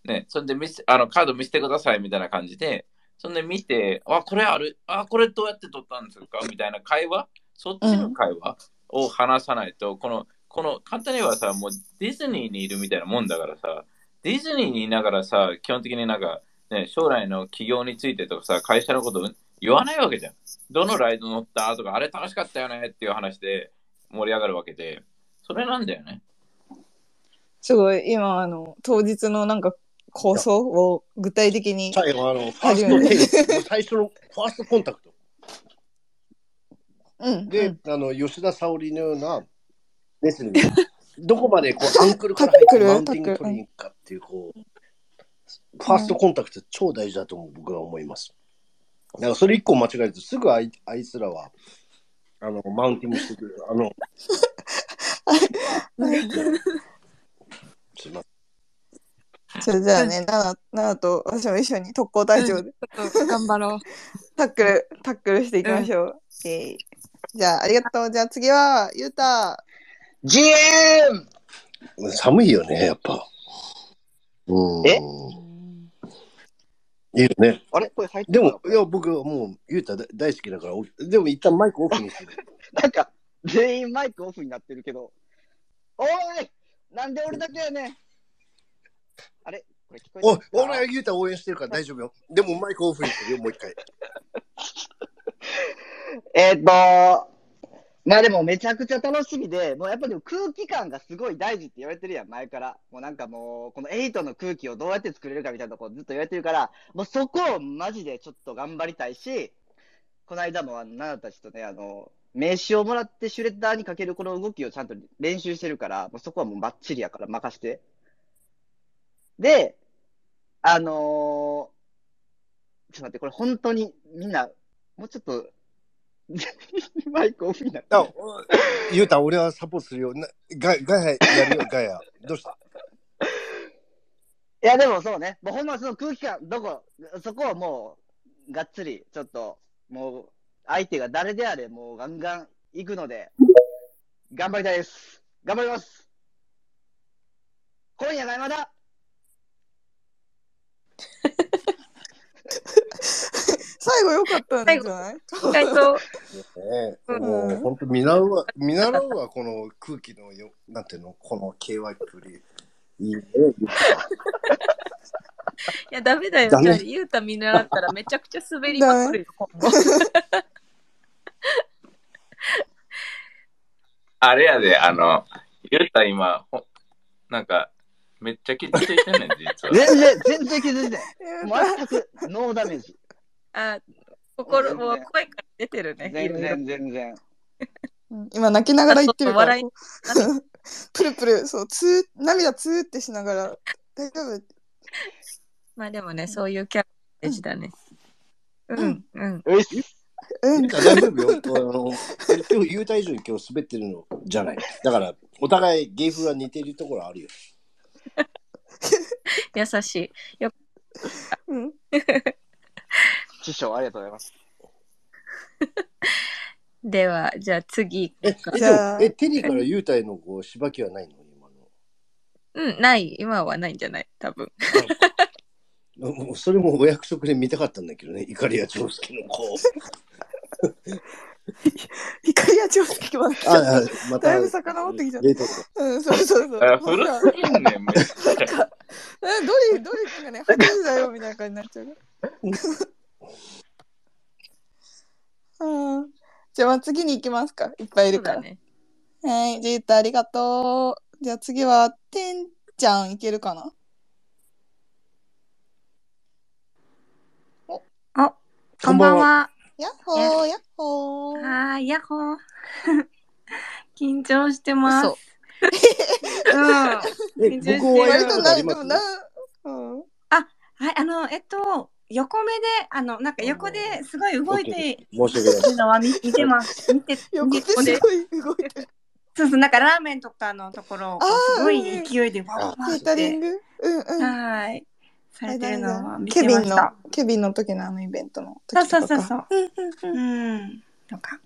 ね、それで見せ、あの、カード見せてくださいみたいな感じで、そんで見て、あ、これある、あ、これどうやって取ったんですか？みたいな会話、そっちの会話？を話さないと、この、この、簡単にはさ、もうディズニーにいるみたいなもんだからさ、ディズニーにいながらさ、基本的になんか、ね、将来の企業についてとかさ、会社のこと言わないわけじゃん。どのライド乗ったとか、あれ楽しかったよねっていう話で盛り上がるわけで、それなんだよね。すごい、今、あの、当日のなんか構想を具体的に。最後、あの、ファースト最初のファーストコンタクト。うん。で、あの、吉田沙保里のようなレスリング。どこまでこうアンクルからマウンティング取りに行くかっていう、こう、ファーストコンタクト超大事だと思う僕は思います。だからそれ一個間違えると、すぐあいあいつらは、あの、マウンティングしてくる。あの、すいまそれじゃあね、ナナ、ナナと私も一緒に特攻隊長で、頑張ろう。タックル、タックルしていきましょう。えーじゃあ、ありがとう。じゃあ次は、ゆうた。GM! 寒いよね、やっぱ。うん。え？いいよね。あれ？これ入ってでも、いや、僕はもう、ゆうた大大好きだから、おでも一旦マイクオフにして。なんか、全員マイクオフになってるけど。おいなんで俺だけやねんあれ？これ聞こえておますか俺はゆうた応援してるから大丈夫よ。でもマイクオフにしてるよ、もう一回。えーっと、まあでもめちゃくちゃ楽しみで、もうやっぱでも空気感がすごい大事って言われてるやん、前から。もうなんかもう、この8の空気をどうやって作れるかみたいなとこずっと言われてるから、もうそこをマジでちょっと頑張りたいし、この間もあの、ナナたちとね、あの、名刺をもらってシュレッダーにかけるこの動きをちゃんと練習してるから、もうそこはもうバッチリやから任して。で、あのーちょっと待って、これ本当にみんな、もうちょっと、マイクオフになってあ、ゆうた、俺はサポートするよ。なガガヤやるよ、ガヤ。どうした？いや、でもそうね。もうほんまその空気感、どこ、そこはもう、がっつり、ちょっと、もう、相手が誰であれ、もうガンガン行くので、頑張りたいです。頑張ります。今夜が山田最後良かったんじゃない？意外と、ねえ、もう本当見習うわ、見習うわ、この空気のよ、なんていうの、この KY プリ。いいね、いや、ダメだよ。じゃあ、ゆうた見習ったらめちゃくちゃ滑りまくるよ、今後。あれやで、あの、ゆうた今、ほなんか、めっちゃ傷ついてんねん、実は。全然、全然気づいてない。全く、ノーダメージ。あ、心も声から出てるね。全然、全然。うん今泣きながら言ってるから プルプルそうつー涙つーってしながら大丈夫？まあでもね、そういうキャラ大事だね。うん、うん。うんゆうた大丈夫よ。あの今日、ゆうた以上に今日滑ってるのじゃない。だから、お互い芸風は似てるところあるよ。優しい。ようん 師匠、ありがとうございます。では、じゃあ次え、行こうえ、じゃあでもえテリーからゆうたへのこう、しばきはないの？今うん、ない。今はないんじゃない？多分。の。もうそれもお約束で見たかったんだけどね、怒りや長介の子。怒りや長介はああ、また。だいぶ遡ってきちゃった冷凍庫うんそうそうそうあ古すぎんねん、めっちゃ。えドリドリ君がね8時だよみたいな感じになっちゃうからうん。じゃあまあ次に行きますか。いっぱいいるから、ね。はい。じゃあゆうたありがとう。じゃあ次はてんちゃんいけるかな？あ、こんばんは。やっほーやっほー。はーい、やっほー。緊張してます。嘘。うん。え緊張してる僕お会い割したことあります？となでもなうん。はい、あの、えっと、横目で、あの、なんか横ですごい動いて申し訳ない。るのは見見てます。見て、横見てですごい動いてる。そうそう、なんかラーメンとかのところをこうあーすごい勢いでわわわケーって、タリング？うんうん。はい、されてるのは見ケビンのてました。ケビンの時のあのイベントのそう時とかそうそうそう。う。んうんうん。とか。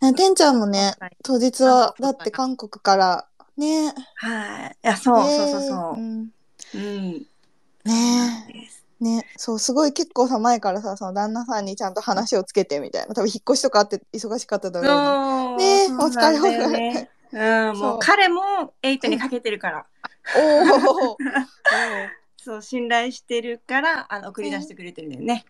ねてん。ちゃんもね当日はだって韓国からね。はい。いや、そう、ねそうそうそう。ん。うん。ね。えねそうすごい結構さ前からさその旦那さんにちゃんと話をつけてみたいな多分引っ越しとかあって忙しかっただろう。ねえそうお疲れお疲。うん、もう彼もエイトにかけてるから。おお そう、信頼してるから、あの、送り出してくれてるんだよね。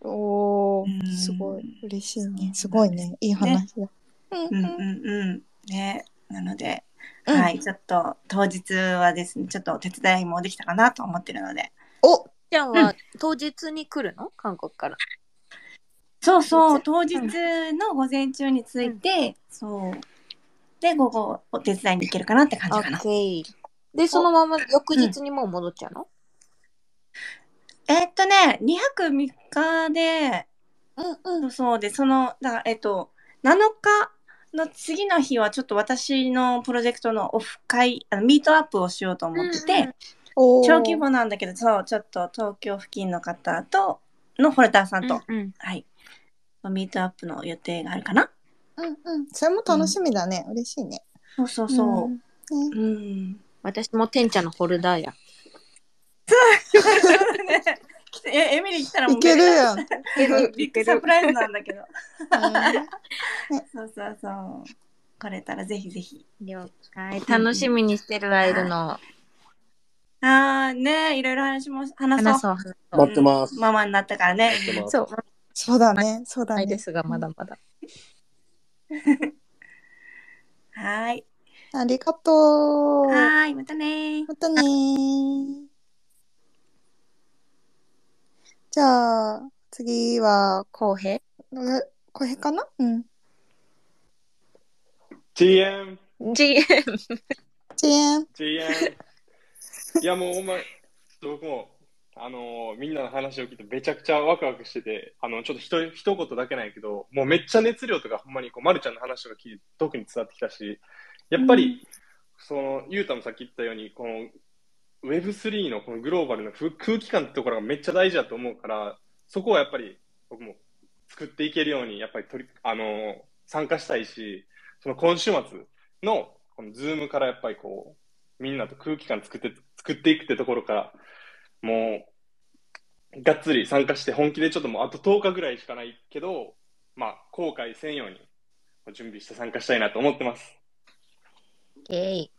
おおうんすごい嬉しいねすごいねいい話だ、うんうんうん。ね。なので、うんはい、ちょっと当日はですね、ちょっとお手伝いもできたかなと思ってるので。おちゃんは当日に来るの？韓国から。そうそう、当日の午前中に着いて、そう。で、午後お手伝いに行けるかなって感じかな。で、そのまま翌日にもう戻っちゃうの、えーっとね、2泊3日で、うんそうそうで、その、だから、えっと、7日の次の日はちょっと私のプロジェクトのオフ会、あのミートアップをしようと思ってて、小規模なんだけど、そう、ちょっと東京付近の方と、のフォルダーさんと、うんはい、ミートアップの予定があるかな。うんうんそれも楽しみだね、嬉しいねそうそうそう。んうん。私もてんちゃんのホルダーや。ね、来 えエミリー来たらもういけるやん。ビッグサプライズなんだけど。そうそうそう。来れたらぜひぜひ。了解。楽しみにしてるアイルの。ああ、ねいろいろ話します。話そう。話そう話そう待ってますママになったからね。そう。そうだね。そうだね。ないですが、まだまだ。はーい。ありがとう。はーい、またねー。またねー。じゃあ、次は、公平？公平かな？うん。GM、GM。GM。GM。いやもうほんま、僕も、あのーみんなの話を聞いてめちゃくちゃワクワクしてて、あの、ちょっとひと一言だけないけど、もうめっちゃ熱量とかほんまにこう、まるちゃんの話とか聞いて特に伝わってきたし、やっぱり、その、ゆうたもさっき言ったように、この、Web3 のこのグローバルな空空気感ってところがめっちゃ大事だと思うから、そこはやっぱり僕も作っていけるように、やっぱり取り、あのー参加したいし、その今週末の、このズームからやっぱりこう、みんなと空気感作って、作っていくってところから、もう、がっつり参加して本気でちょっともうあと10日ぐらいしかないけど、まあ、後悔せんように準備して参加したいなと思ってます。えい。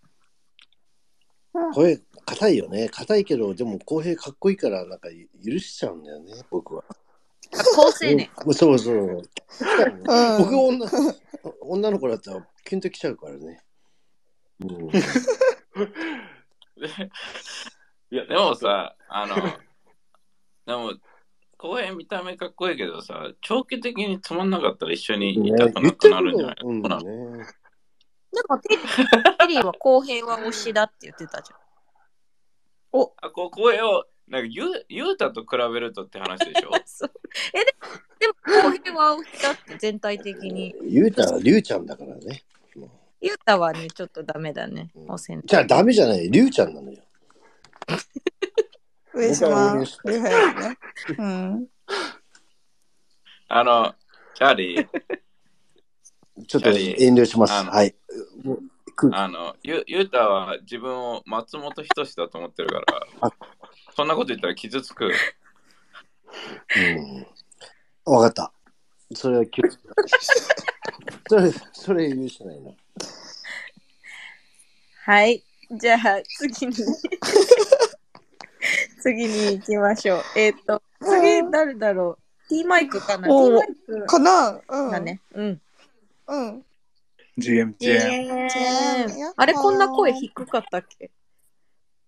声、硬いよね。硬いけど、でも、公平かっこいいから、なんか許しちゃうんだよね、僕は。高青年。うんそうそう。うん僕女、女の子だったら、キュンときちゃうからね。うん。いや、でもさ、あの、でも、公園見た目かっこいいけどさ、長期的につまんなかったら一緒にいたくなくなるんじゃない？うんのかな。ね。でもテリー、テリーは公平は推しだって言ってたじゃん。あ、こう、公園を、なんか、ゆう、ゆうたと比べるとって話でしょ？そうえ、ででも公平は推しだって全体的に。ゆうたはりゅうちゃんだからね。ゆうたはね、ちょっとダメだね。汚染。じゃあダメじゃない。りゅうちゃんなのよ。上僕は応島ね。うん。あの、チャーリー、ちょっと遠慮します。あのはい。あの、ゆ、ゆうたは自分を松本人志だと思ってるから、そんなこと言ったら傷つく。うん。わかった。それは気をつけそれ、それ許してないの。はい。じゃあ、次に。次に行きましょう。えっ、と、次誰だろう ?T マイクかな ?T おマイクかな？うん。だね。うん。うん。GM、ジェ GM。ーンあれ、こんな声低かったっけ？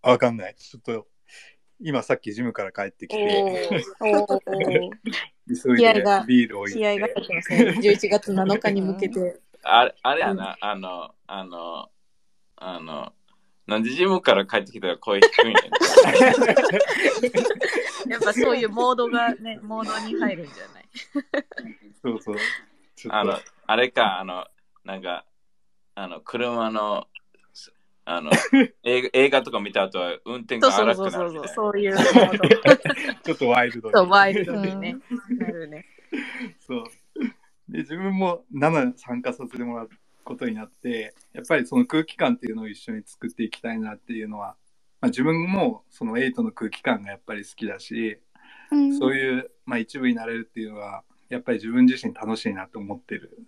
わかんない。ちょっと、今さっきジムから帰ってきて、おー 急いで気合が、ビールを入気合がれて入ってますね。11月7日に向けて。あれ、あれやな、あの、あの、あの、なんでジムから帰ってきたら声低いねん。やっぱそういうモードがね、モードに入るんじゃない？そうそう。あの、あれか、あの、なんか、あの、車の、あの、映画映画とか見た後は運転が荒くなるみたいな。そういうモード。ちょっとワイルドにそう、ワイルドにね。なるね。そう。で、自分も7参加させてもらうことになって、やっぱりその空気感っていうのを一緒に作っていきたいなっていうのは、まあ、自分もその8の空気感がやっぱり好きだし、うんそういう、まあ、一部になれるっていうのは、やっぱり自分自身楽しいなと思ってる。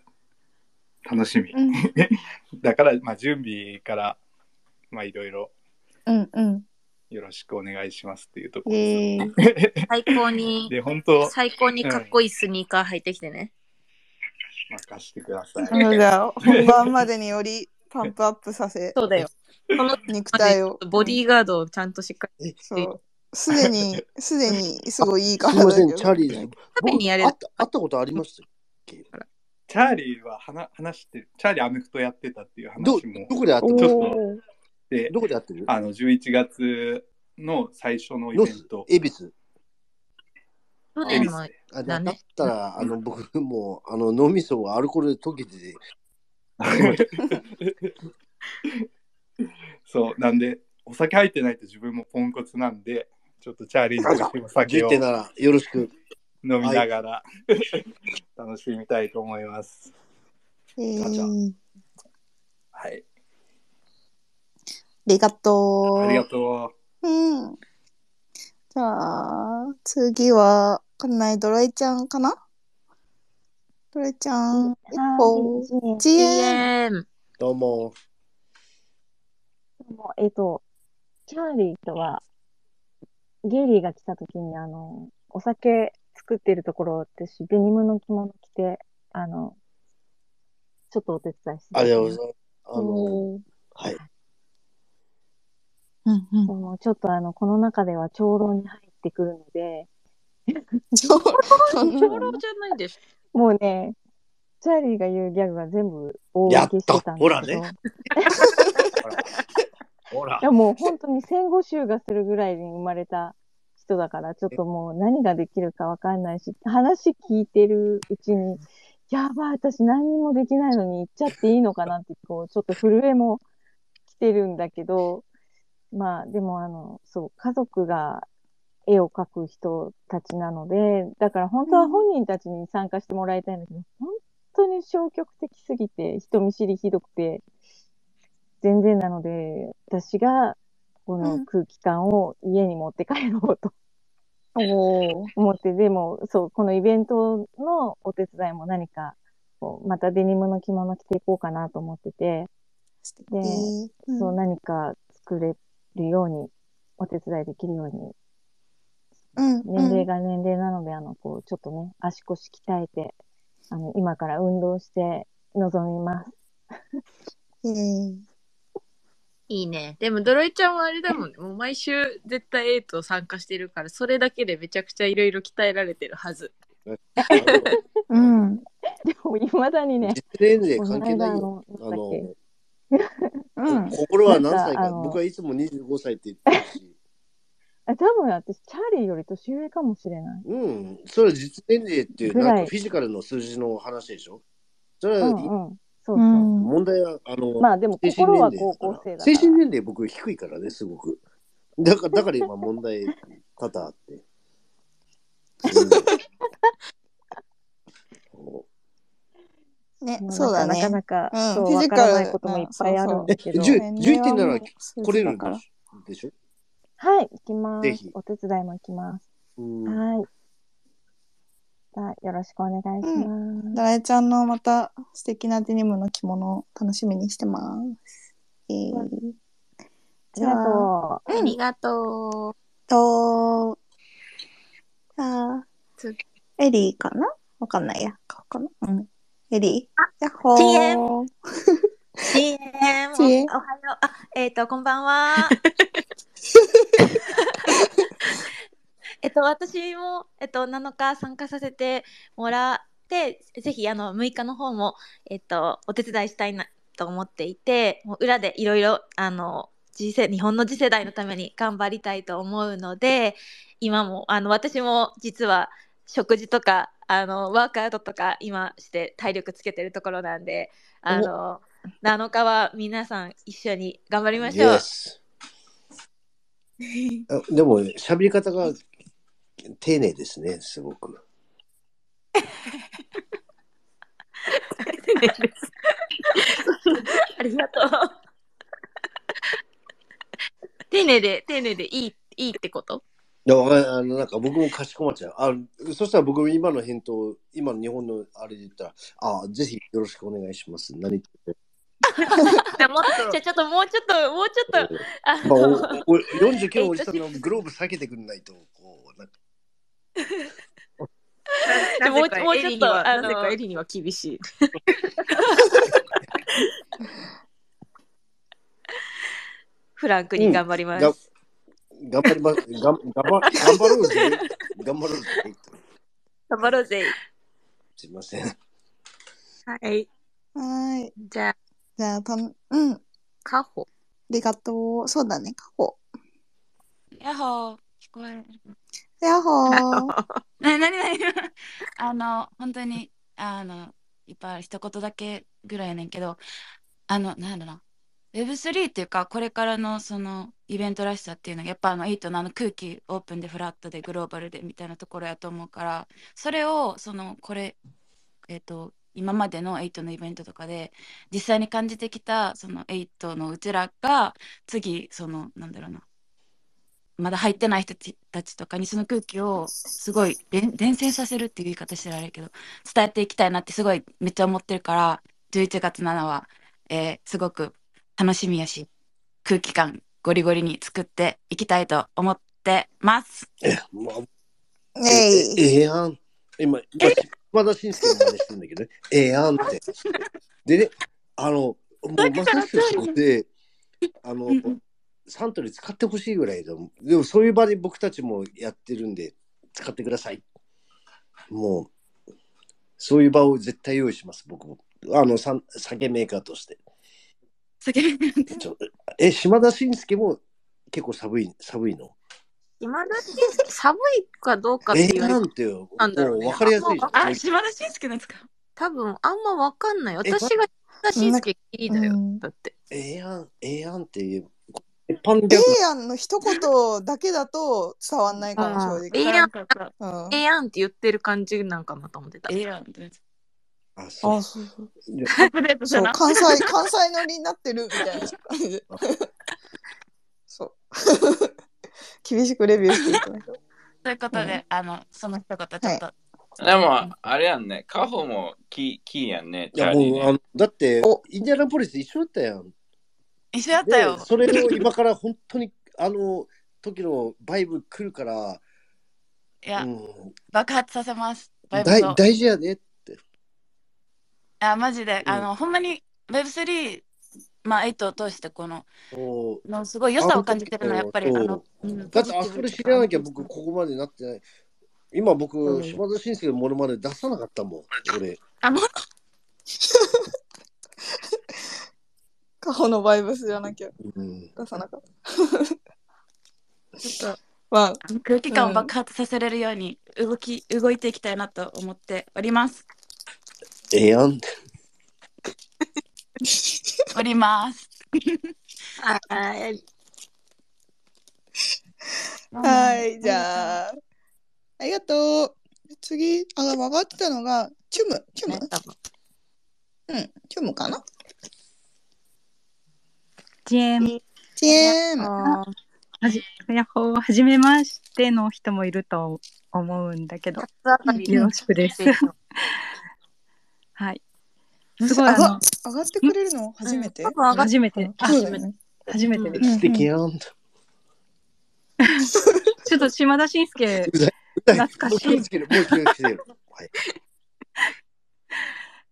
楽しみ。うん だから、まあ、準備から、まあ、いろいろうんうん。よろしくお願いしますっていうところえー、最高に、で、本当、最高にかっこいいスニーカー履いてきてね。任してください。なので、本番までによりパンプアップさせ、そうだよ。そ の肉体を。ボディーガードをちゃんとしっかりそう。すでに、すでにすごいいいからすいません、チャーリーです。僕にやれ会った会ったことありましたチャーリーは話話してる、チャーリーアメフトやってたっていう話も、どこで会ってる？ちょっと、で、どこで会ってる？あの、11月の最初のイベント。恵比寿。去年のあだだねだったら、あの、僕もう、あの、脳みそがアルコールで溶けてて、そう、なんで、お酒入ってないと自分もポンコツなんで、ちょっとチャーリーのお酒10を点ならよろしく。飲みながら、楽しみたいと思います。えー、はい。ありがとう。ありがとうん。じゃあ、次は、わかんない、ドライちゃんかな？ドライちゃん、一歩、ジエン。どうも。もうえっと、チャーリーとは、ゲイリーが来た時に、あの、お酒作ってるところ、私、デニムの着物着て、あの、ちょっとお手伝いして。ありがとうございまます。あの、はい。うんうん。でも、ちょっとあの、この中では長老に入ってくるので、長 長老じゃないでしもうね、チャーリーが言うギャグが全部大受けしてたんですけど。ほらね。ほらい。やもう本当に戦後臭がするぐらいに生まれた人だから、ちょっともう何ができるかわかんないし、話聞いてるうちに、やばい、私何にもできないのに行っちゃっていいのかなって、こう、ちょっと震えも来てるんだけど、まあ、でもあの、そう、家族が絵を描く人たちなので、だから本当は本人たちに参加してもらいたいんだけど、本当に消極的すぎて、人見知りひどくて、全然なので、私がこの空気感を家に持って帰ろうと 思って、でも、そう、このイベントのお手伝いも何か、こうまたデニムの着物着ていこうかなと思ってて、で、うんそう、何か作れるように、お手伝いできるように、うん年齢が年齢なので、あの、こう、ちょっとね、足腰鍛えて、あの、今から運動して臨みます。いいね。でも、ドロイちゃんはあれだもんね。もう毎週絶対エイト参加してるから、それだけでめちゃくちゃいろいろ鍛えられてるはず。うん。でも、未だにね、実年齢関係ないよ。あの、うん心は何歳か僕はいつも25歳って言ってるし。あ多分私、チャーリーより年上かもしれない。うん。それは実年齢っていう、なんかフィジカルの数字の話でしょ？それは、うんうん。そうそう。問題は、あの、まあでも心は高校生だ精神年齢僕低いからね、すごく。だから、だから今問題多々あって。ね、そうだね。なかなかうんそうわからないこともいっぱいあるんだけどえ、10 11点なら数来れるんでしょ？はい、行きます。ぜひお手伝いも行きます。うんはい。じゃあ、よろしくお願いします。ドライちゃんのまた素敵なデニムの着物を楽しみにしてます。えー、ありがとありがとう。と、じゃあ、エリーかな？わかんないや。顔かな？うん。エリーやっほー。チエンチエンチエンおおはよう。あ、えっ、と、こんばんは。えっと、私も、えっと、7日参加させてもらって、ぜひ、あの、6日の方も、えっと、お手伝いしたいなと思っていて、もう裏でいろいろ、あの、次世日本の次世代のために頑張りたいと思うので、今も、あの、私も実は、食事とか、あの、ワークアウトとか、今して体力つけてるところなんで、あの、7日は皆さん一緒に頑張りましょう。でも、喋り方が丁寧ですね、すごく。ありがとう。丁寧で、丁寧でいい、いいってこと？いやわあのなんか僕もかしこまっちゃう。あそしたら僕も今の返答、今の日本のあれで言ったら、あぜひよろしくお願いします。何言ってじゃあもっと、じゃあちょっともうちょっと、もうちょっと、あまあ、の、おお49のおじさんのグローブ避けてくんないと、こう、なんか でもうなぜかもうちょっとエリにはあのなぜかエリには厳しい。フランクに頑張ります。が頑張ります。がん頑張頑張ろうぜ。頑張ろうぜ。頑張ろうぜ。すいません。はい。はーい。じゃあ、じゃあ、たん、うん。カホ。ありがとう。そうだね、カホ。やっほー、聞こえる。やっほー。な、なになに？あの、本当に、あの、いっぱいある一言だけぐらいやねんけど、あの、なんだろうな。Web3 っていうか、これからのそのイベントらしさっていうのが、やっぱあの8のあの空気オープンでフラットでグローバルでみたいなところやと思うから、それを、その、これ、えっと、今までの8のイベントとかで、実際に感じてきた、その8のうちらが、次、その、なんだろうな、まだ入ってない人たちとかにその空気をすごい伝伝染させるっていう言い方してられるけど伝えていきたいなってすごいめっちゃ思ってるから11月7は、えーすごく楽しみやし空気感ゴリゴリに作っていきたいと思ってます。え、まあ、ねえ、いえええやん。今、今、島田紳介の真似してるんだけどね。ええやんって。でね、あの、もうまさしくそこで、あの、サントリー使ってほしいぐらいだもん。でもそういう場で僕たちもやってるんで、使ってください。もう、そういう場を絶対用意します、僕も。あの、酒メーカーとして。酒メーカーちょえ、島田紳介も結構寒い、寒いの？今だけ寒いかどうかってええ言われてやんってよ。なんだろうねかりやすいじゃん。あ、島田紳介のやつか。多分あんまわかんない。え私が島田紳介きりだよ。だって。ええやん、ええやんっていう、ええやんの一言だけだと伝わんないかも、正直。ええやん、うんええやんって言ってる感じなんかなと思ってた。ええやんって。あ、あ、そうそう。アップデートしたそう、な。関西、関西乗りになってるみたいな感じで。そう。厳しくレビューしていきましょう。ということで、あの、その一言ちょっと。でも、あれやんね、カホもキーキーやんね、いやチャーリーねもうあのだってインディアナポリス一緒だったやん。一緒だったよで。それを今から本当にあの時のバイブ来るから、いや、うん、爆発させます。バイブ大と。大事やねって。あ、マジで、あの、ほんまに Web3、まあ、8を通してこの、ものすごい良さを感じてるのはやっぱり、あの、うんだってあそれ知らなきゃ僕ここまでなってない。今僕、島田紳介のモノマネ出さなかったもん、俺。あ、もう、カホのバイブスじゃなきゃうん、出さなかった。ちょっと、まあ、空気感を爆発させれるように動き、動いていきたいなと思っております。ええやん。おります。はい。はい、じゃあ、ありがとう。次、あ、上がってたのが、チュム、チュム？うん、チュムかな？ジエン。ジエン。はじ、やっほー、はじめましての人もいると思うんだけど、よろしくです。はい。すごい、あ上がの、上がってくれるの？初めて？初めて。あそうだよね。初めてです。素敵やんって。ちょっと島田紳介、懐かしいもう気をつ。ける、もう気をつける。はい。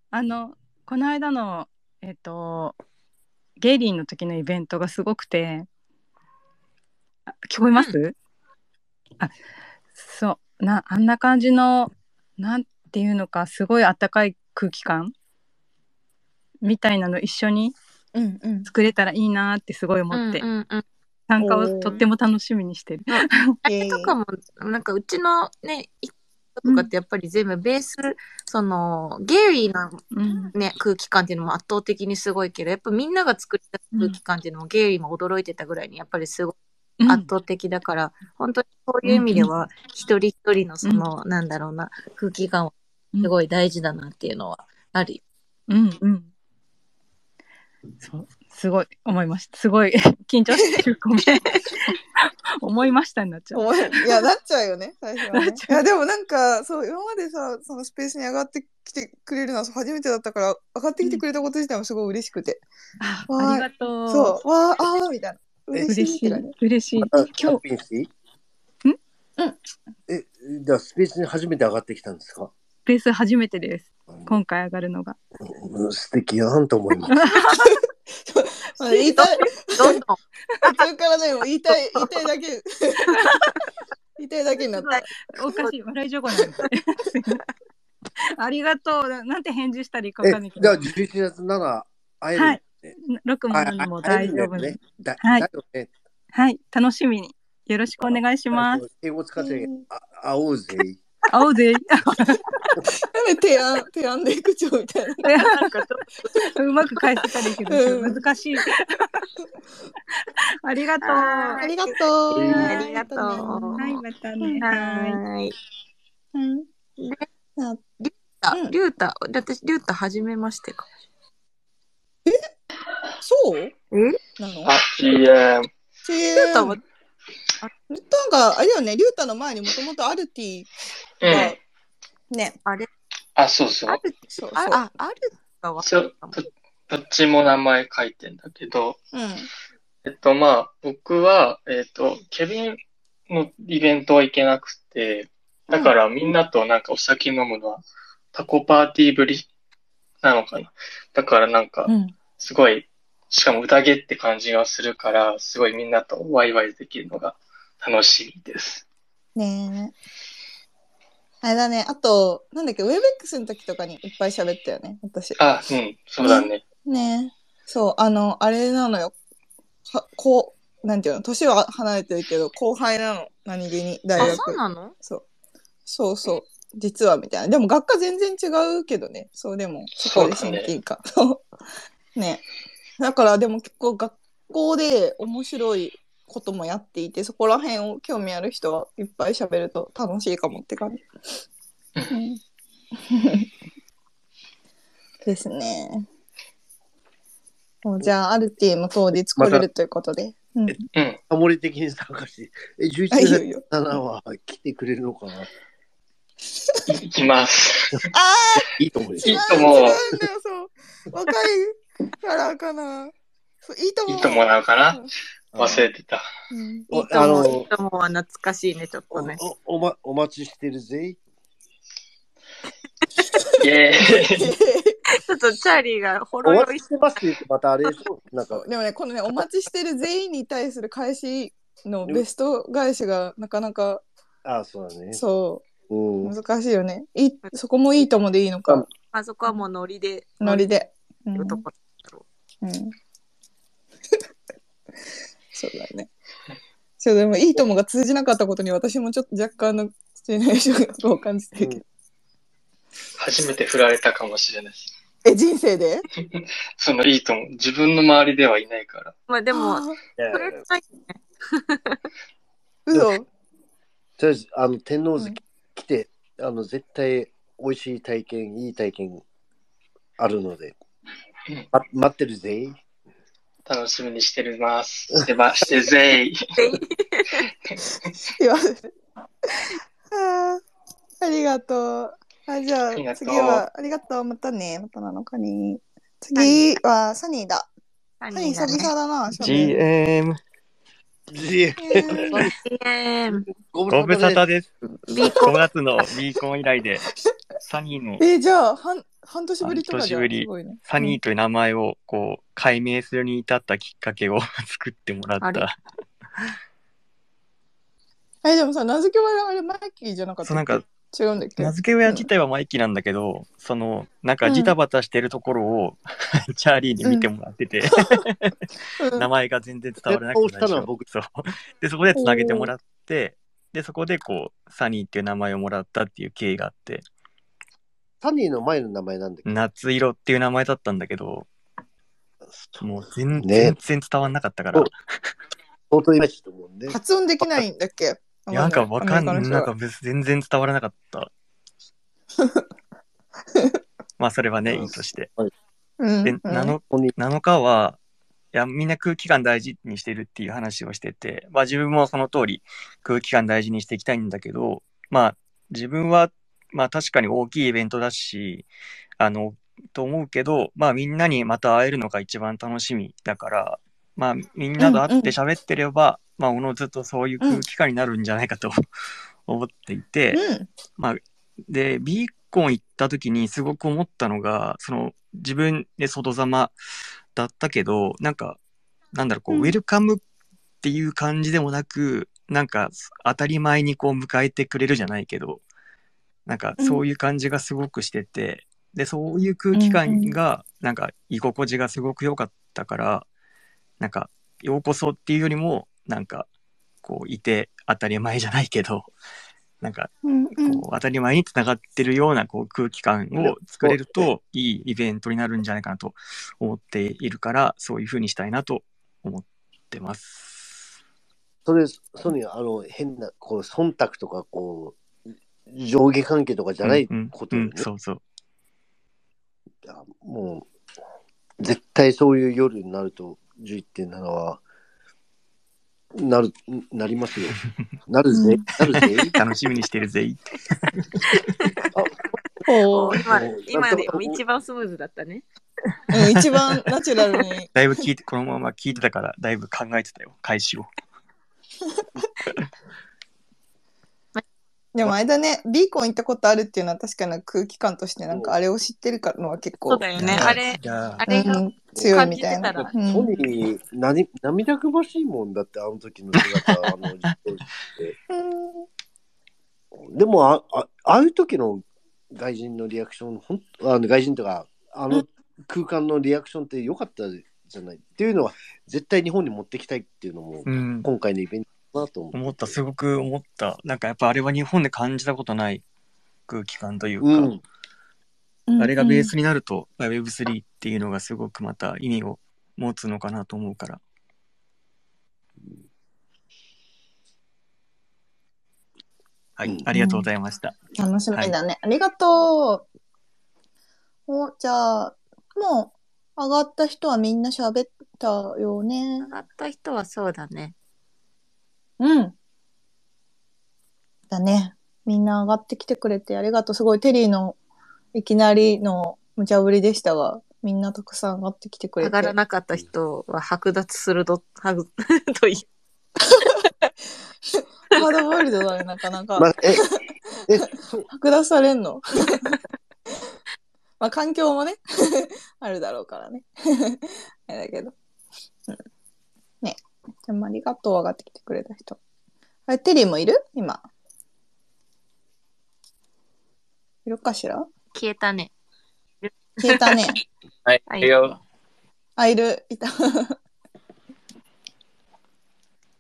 あの、この間の、えっと、ゲイリーの時のイベントがすごくて、あ聞こえます、あ、そう、な、あんな感じの、なんていうのか、すごいあったかい空気感みたいなの一緒に作れたらいいなってすごい思って、うんうんうん。参加をとっても楽しみにしてる。あれとかも、なんかうちのね、いとかってやっぱり全部ベース、その、ゲイリーなね、空気感っていうのも圧倒的にすごいけど、やっぱみんなが作った空気感っていうのもゲイリーも驚いてたぐらいにやっぱりすごい圧倒的だから、本当にそういう意味では、一人一人のその、なんだろうな、空気感はすごい大事だなっていうのはあるよ。うんうん。そう、すごい思いました。すごい緊張してる。ごめん。思いましたになっちゃう。思いいや、なっちゃうよね、最初はね。いや、でもなんか、そう、今までさ、そのスペースに上がってきてくれるのは初めてだったから、上がってきてくれたこと自体もすごい嬉しくて。わーありがとう。そう、わー、あーみたいな。嬉しい嬉しい。今今日。していい？え、じゃあスペースに初めて上がってきたんですか？ベース初めてです。今回上がるのが。うん素敵やんと思います。まあ、言いたい。どんどん。途中からね、もう言いたい、言いたいだけ。言いたいだけになった。おかしい。笑い情報なんで。ありがとう。ななんて返事したらいいかわえかんないけど。じゃあ11月7会える、はい。ロクモンにも大丈夫ねに。。だはいだよね。はい。楽しみに。よろしくお願いします。英語使って、あ、会おうぜ。会おうぜ。なんで提案、提案で口調みたいな。なんかちょっとうまく返せたらいいけど、ちょっと難しい。ありがとう。ありがとう。ありがとう。はい、またね。はい。うん。リュウタ、リュウタ、私、リュウタ、はじめましてか。そう？え？なの？あ、CM。リュウタは、なんか、あれよね、リュウタの前にもともとアルティうん。ね、あれあ、そうそう。そうそう。あ、あ、あるがそう、どっちも名前書いてんだけど、うん。えっと、まあ、僕は、えっと、ケビンのイベントは行けなくて、だからみんなとなんかお酒飲むのはタコパーティーぶりなのかな。だからなんか、すごい、しかも宴って感じがするから、すごいみんなとワイワイできるのが楽しみです。ねえ。あれだね、あと、なんだっけ、ウェブ X の時とかにいっぱい喋ったよね、私。あ、うん、そうだね。ねえ。そう、あの、あれなのよ。はこう、なんていうの、年は離れてるけど、後輩なの、何気に、大学。あそうなの？そう。そうそう。実はみたいな。でも学科全然違うけどね。そう、でも、そこで親近感。そう。ね。だから、でも結構学校で面白いこともやっていて、そこら辺を興味ある人はいっぱい喋ると楽しいかもって感じ。うん、ですね。もうじゃあ、アルティも当日来れるということで。うん。うん。ハモリ的に参加して、え、11あいいよ月いいよ7は来てくれるのかな？行きます。あいいと思うよ。いいと思う。若いからかな。いいと思う。いいともなのかな？忘れてた。うんいいと思う、いいと思うは懐かしいね、ちょっとね。おおま、お待ちしてるぜ。イェーイ。ちょっとチャーリーがほおろ酔い待ちしてますって言って、またあれでしょなんか、でもね、このね、お待ちしてる全員に対する返しのベスト返しがなかなか、あそうだね。そう、うん。難しいよね。いいそこもいいともでいいのか。あそこはもうノリで。ノリで。うんいうとこうん。そうだね。そう、でもいいともが通じなかったことに私もちょっと若干のシミュレーションを感じてるけど。初めて振られたかもしれないです。え、人生で？そのいいと思う。自分の周りではいないから。まあでも、それない嘘？とりあえず、あの、天王洲来て、あの、絶対美味しい体験、いい体験あるので、ま待ってるぜ。楽しみにしてるます。してま、してるぜい。言わせて。ありがとう。あじゃあありがとう次は、ありがとう。またね。また7日に。次はサニーだ。サニー久々だな。GM、GM。ごご無沙汰です。ビーコン5月のビーコン以来で、サニーのえーじゃあ、半半年ぶりと半かじゃん。年ぶり。サニーという名前をこう解明す。るに至ったきっかけを作ってもらっあれた。え、でもさ、名付け親あれマイキーじゃなかったそうなんか違うんだっけ？名付け親自体はマイキーなんだけど、そのなんかジタバタしてるところを、チャーリーに見てもらってて、うん。名前が全然伝わらなくてそうでそこでつなげてもらってでそこでこうサニーっていう名前をもらったっていう経緯があって。サニーの前の名前なんだっけ？夏色っていう名前だったんだけどもう全,、ね。全然伝わんなかったから。相当いまいちと思うんで。発音できないんだっけ？なんかわかんない。なんか別全然伝わらなかった。まあそれはね、いいとして。で、うんうん 7, 7日は、いや、みんな空気感大事にしてるっていう話をしてて、まあ自分もその通り空気感大事にしていきたいんだけど、まあ自分は、まあ確かに大きいイベントだし、あの、と思うけど、まあみんなにまた会えるのが一番楽しみだから、まあみんなと会って喋ってれば、まあおのずとそういう空気感になるんじゃないかと 思っていて、うん。まあ、で、ビーコン行った時にすごく思ったのが、その自分で外ざまだったけど、なんか、なんだろう、こう、ウェルカムっていう感じでもなく、なんか当たり前にこう迎えてくれるじゃないけど、なんかそういう感じがすごくしてて、で、そういう空気感が、なんか居心地がすごく良かったから、なんか、ようこそっていうよりも、なんか、こう、いて当たり前じゃないけど、なんか、うんうんこう当たり前につながってるようなこう空気感を作れるといいイベントになるんじゃないかなと思っているからそういうふうにしたいなと思ってます。それ、それあの、変な、こう、忖度とか、こう、上下関係とかじゃないことよね。そうそう。いやもう、絶対そういう夜になると、11.7は、なる、なりますよ。なるぜ。なるぜ。楽しみにしてるぜ。お今、今でも一番スムーズだったね。うん、一番ナチュラルに。だいぶ聞いて、このまま聞いてたから、だいぶ考えてたよ、開始を。でもあれだね、ビーコン行ったことあるっていうのは確かに空気感としてなんかあれを知ってるからのは結構。そうだよね。あれ、あ。れがうん強いみたいな。トうん。ニー、なに涙ぐましいもんだって、あの時の姿、あの、実況して。でもあ、あああいう時の外人のリアクション、ほんあの外人とか、あの空間のリアクションって良かったじゃない？っていうのは、絶対日本に持ってきたいっていうのも、うん。今回のイベントと思う。思った、すごく思った。なんかやっぱあれは日本で感じたことない空気感というか、うんあれがベースになると、まあ Web3 っていうのがすごくまた意味を持つのかなと思うから。はい、ありがとうございました。楽しみだね。ありがとう。お、じゃあ、もう上がった人はみんな喋ったよね。上がった人はそうだね。うん。だね。みんな上がってきてくれてありがとう。すごいテリーのいきなりの無茶ぶりでしたが、みんなたくさん上がってきてくれて。上がらなかった人は剥奪するど、はぐ、という。ハードボイルドだね、なかなか。まえ、え、剥奪されんの？まあ、環境もね、あるだろうからね。あれだけど。うん、ね。でもありがとう、上がってきてくれた人。あれ、テリーもいる？今。いるかしら？消えたね。消えたね。はい、はいいいよ。あ、いる、いた。い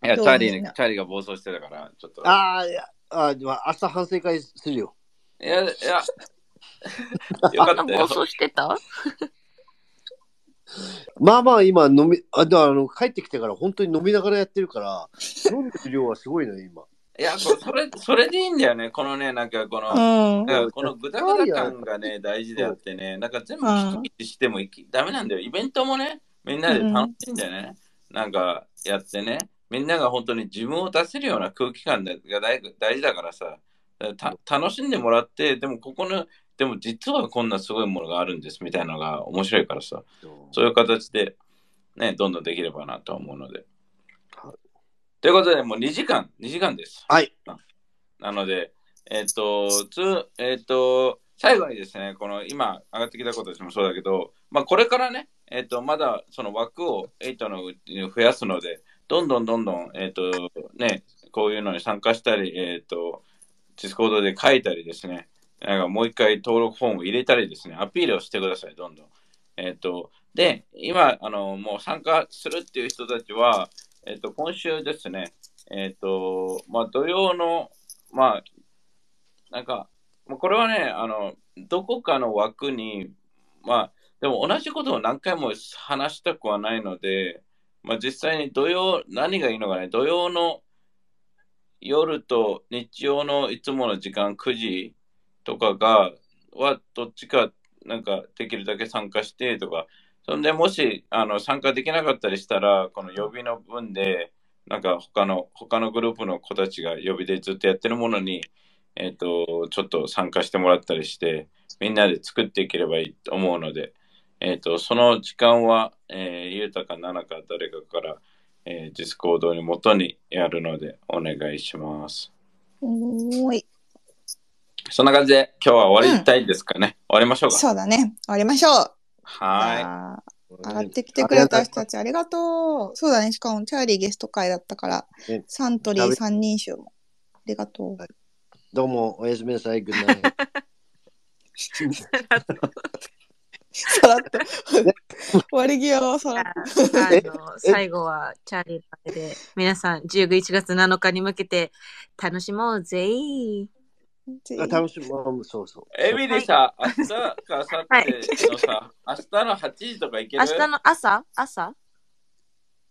や、チャーリーチャーリーが暴走してたから、ちょっと。ああ、いや、あでも明日反省会するよ。いや、いや、よあんなかったよ。暴走してた？まあまあ今飲み、あ、でもあの、帰ってきてから本当に飲みながらやってるから、飲んでる量はすごいのよ、今。いや、それ、それでいいんだよね。このね、なんかこの、うんこのグダグダ感がね、大事であってね、なんか全部うんキチキチしてもいきダメなんだよ。イベントもね、みんなで楽しいんだよね。なんかやってね、みんなが本当に自分を出せるような空気感が大大事だからさ、た楽しんでもらって、でもここの、でも実はこんなすごいものがあるんですみたいなのが面白いからさ、そういう形で、ね、どんどんできればなと思うので。ということで、もう2時間、2時間です。はい。なので、えっ、と、つ、えっ、と、最後にですね、この今上がってきたことたちもそうだけど、まあこれからね、えっ、と、まだその枠を8のうちに増やすので、どんどんどんどん、えっ、と、ね、こういうのに参加したり、えっ、と、ディスコードで書いたりですね、なんかもう一回登録フォーム入れたりですね、アピールをしてください、どんどん。えっ、と、で、今、あの、もう参加するっていう人たちは、えっ、と、今週ですね、えっ、と、まあ土曜の、まあ、なんか、もうこれはね、あの、どこかの枠に、まあ、でも同じことを何回も話したくはないので、まあ実際に土曜、何がいいのかね、土曜の夜と日曜のいつもの時間9時とかが、はどっちかなんかできるだけ参加してとか、そんでもしあの参加できなかったりしたら、この予備の分で、なんか他の、他のグループの子たちが予備でずっとやってるものに、えっ、と、ちょっと参加してもらったりして、みんなで作っていければいいと思うので、えっ、と、その時間は、えー、ゆうたかななか誰かから、えー、ディスコードに元にやるのでお願いします。おーい。そんな感じで今日は終わりたいですかね。終わりましょうか。そうだね。終わりましょう。は上がってきてくれた人たちありがとう。そうだね。しかもチャーリーゲスト会だったから、ねサントリー三人衆も。ありがとう。どうも、おやすみなさい。グッナイ。さらっと。終わり際はさらっと。あの、最後はチャーリーパイで、皆さん11月7日に向けて楽しもうぜあ楽しみ、うんそうそう。エミリーさ、明日か明後日のさ、明日の8時とか行ける？明日の朝？朝？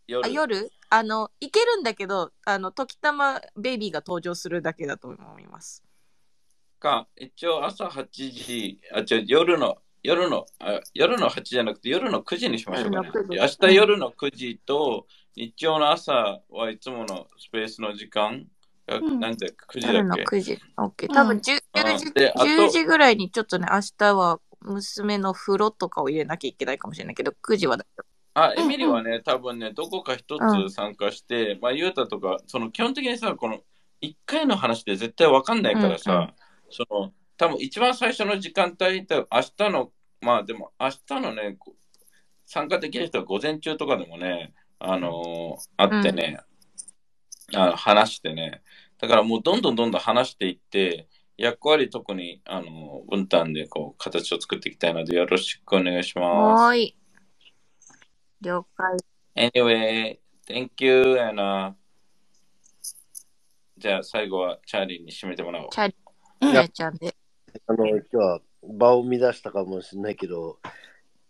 夜。あ夜？あの、行けるんだけど、あの、時たまベイビーが登場するだけだと思います。か、一応朝8時、あ、違う、夜の、夜のあ、夜の8時じゃなくて夜の9時にしましょうかね。夜の9。時。明日夜の9時と日曜の朝はいつものスペースの時間が、うん。なんて9時だ夜のっけ9時。OK。多分10、10時、であと10時ぐらいにちょっとね、明日は娘の風呂とかを入れなきゃいけないかもしれないけど、9時はだよ。あ、うんエミリはね、多分ね、どこか一うんつ参加して、まあ、ユータとか、その基本的にさ、この1回の話で絶対わかんないからさ、うんうん。その、多分一番最初の時間帯って、明日の、まあでも、明日のね、こ参加できる人は午前中とかでもね、あのー会ってね、あ話してね、だからもうどんどんどんどん話していって、役割特に、あのー分担でこう、形を作っていきたいので、よろしくお願いします。はーい。了解。Anyway, thank you, and, uh, じゃあ最後はチャーリーに締めてもらおう。チャーリいやーちゃんで。あの、今日は場を乱したかもしれないけど、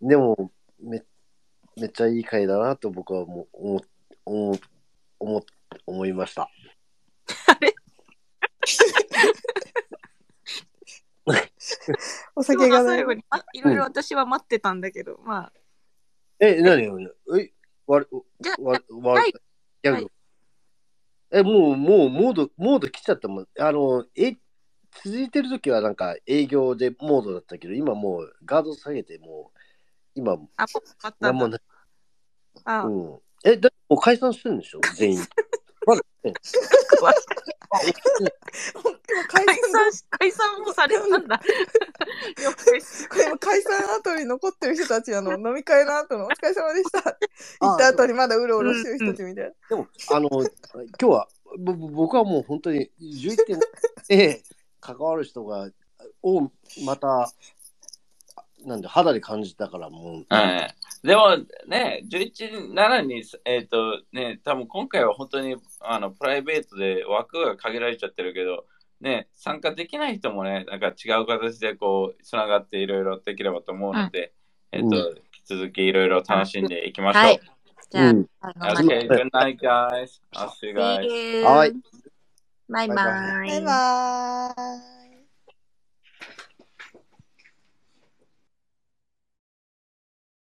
でも、めめっちゃいい回だなと僕はもう思思思思いました。お酒がね最後に、あいろいろ私は待ってたんだけど、まあ、え、何？よ、え、わる、じゃわ、わはい、ギャグ。え、もう、もう、モード、モード来ちゃったもん。あの、え、続いてる時はなんか営業でモードだったけど、今もうガード下げて、もう、今、あ、もうあったんだ。なんもない。あ、うん。え、だもう解散してるんでしょ？全員。まだ、ね、解散し、解散もされたんだ。これも解散後に残ってる人たちあの飲み会の後のお疲れ様でした。って言った後にまだうろうろしてる人たちみたいな。でも、あの、今日は、ぼぼ僕はもう本当に11点。で 関わる人が、をまた、なんで肌で感じたからもう、はい。でもね、11、7に、えっ、とね、多分今回は本当にあのプライベートで枠が限られちゃってるけど、ね、参加できない人もね、なんか違う形でこう、つながっていろいろできればと思うので、えっ、と、引き続きいろいろ楽しんでいきましょう。はい。じゃあ、うん Okay, で。good night, guys. I'll see you guys. はい。バイバイ。バイバーイ。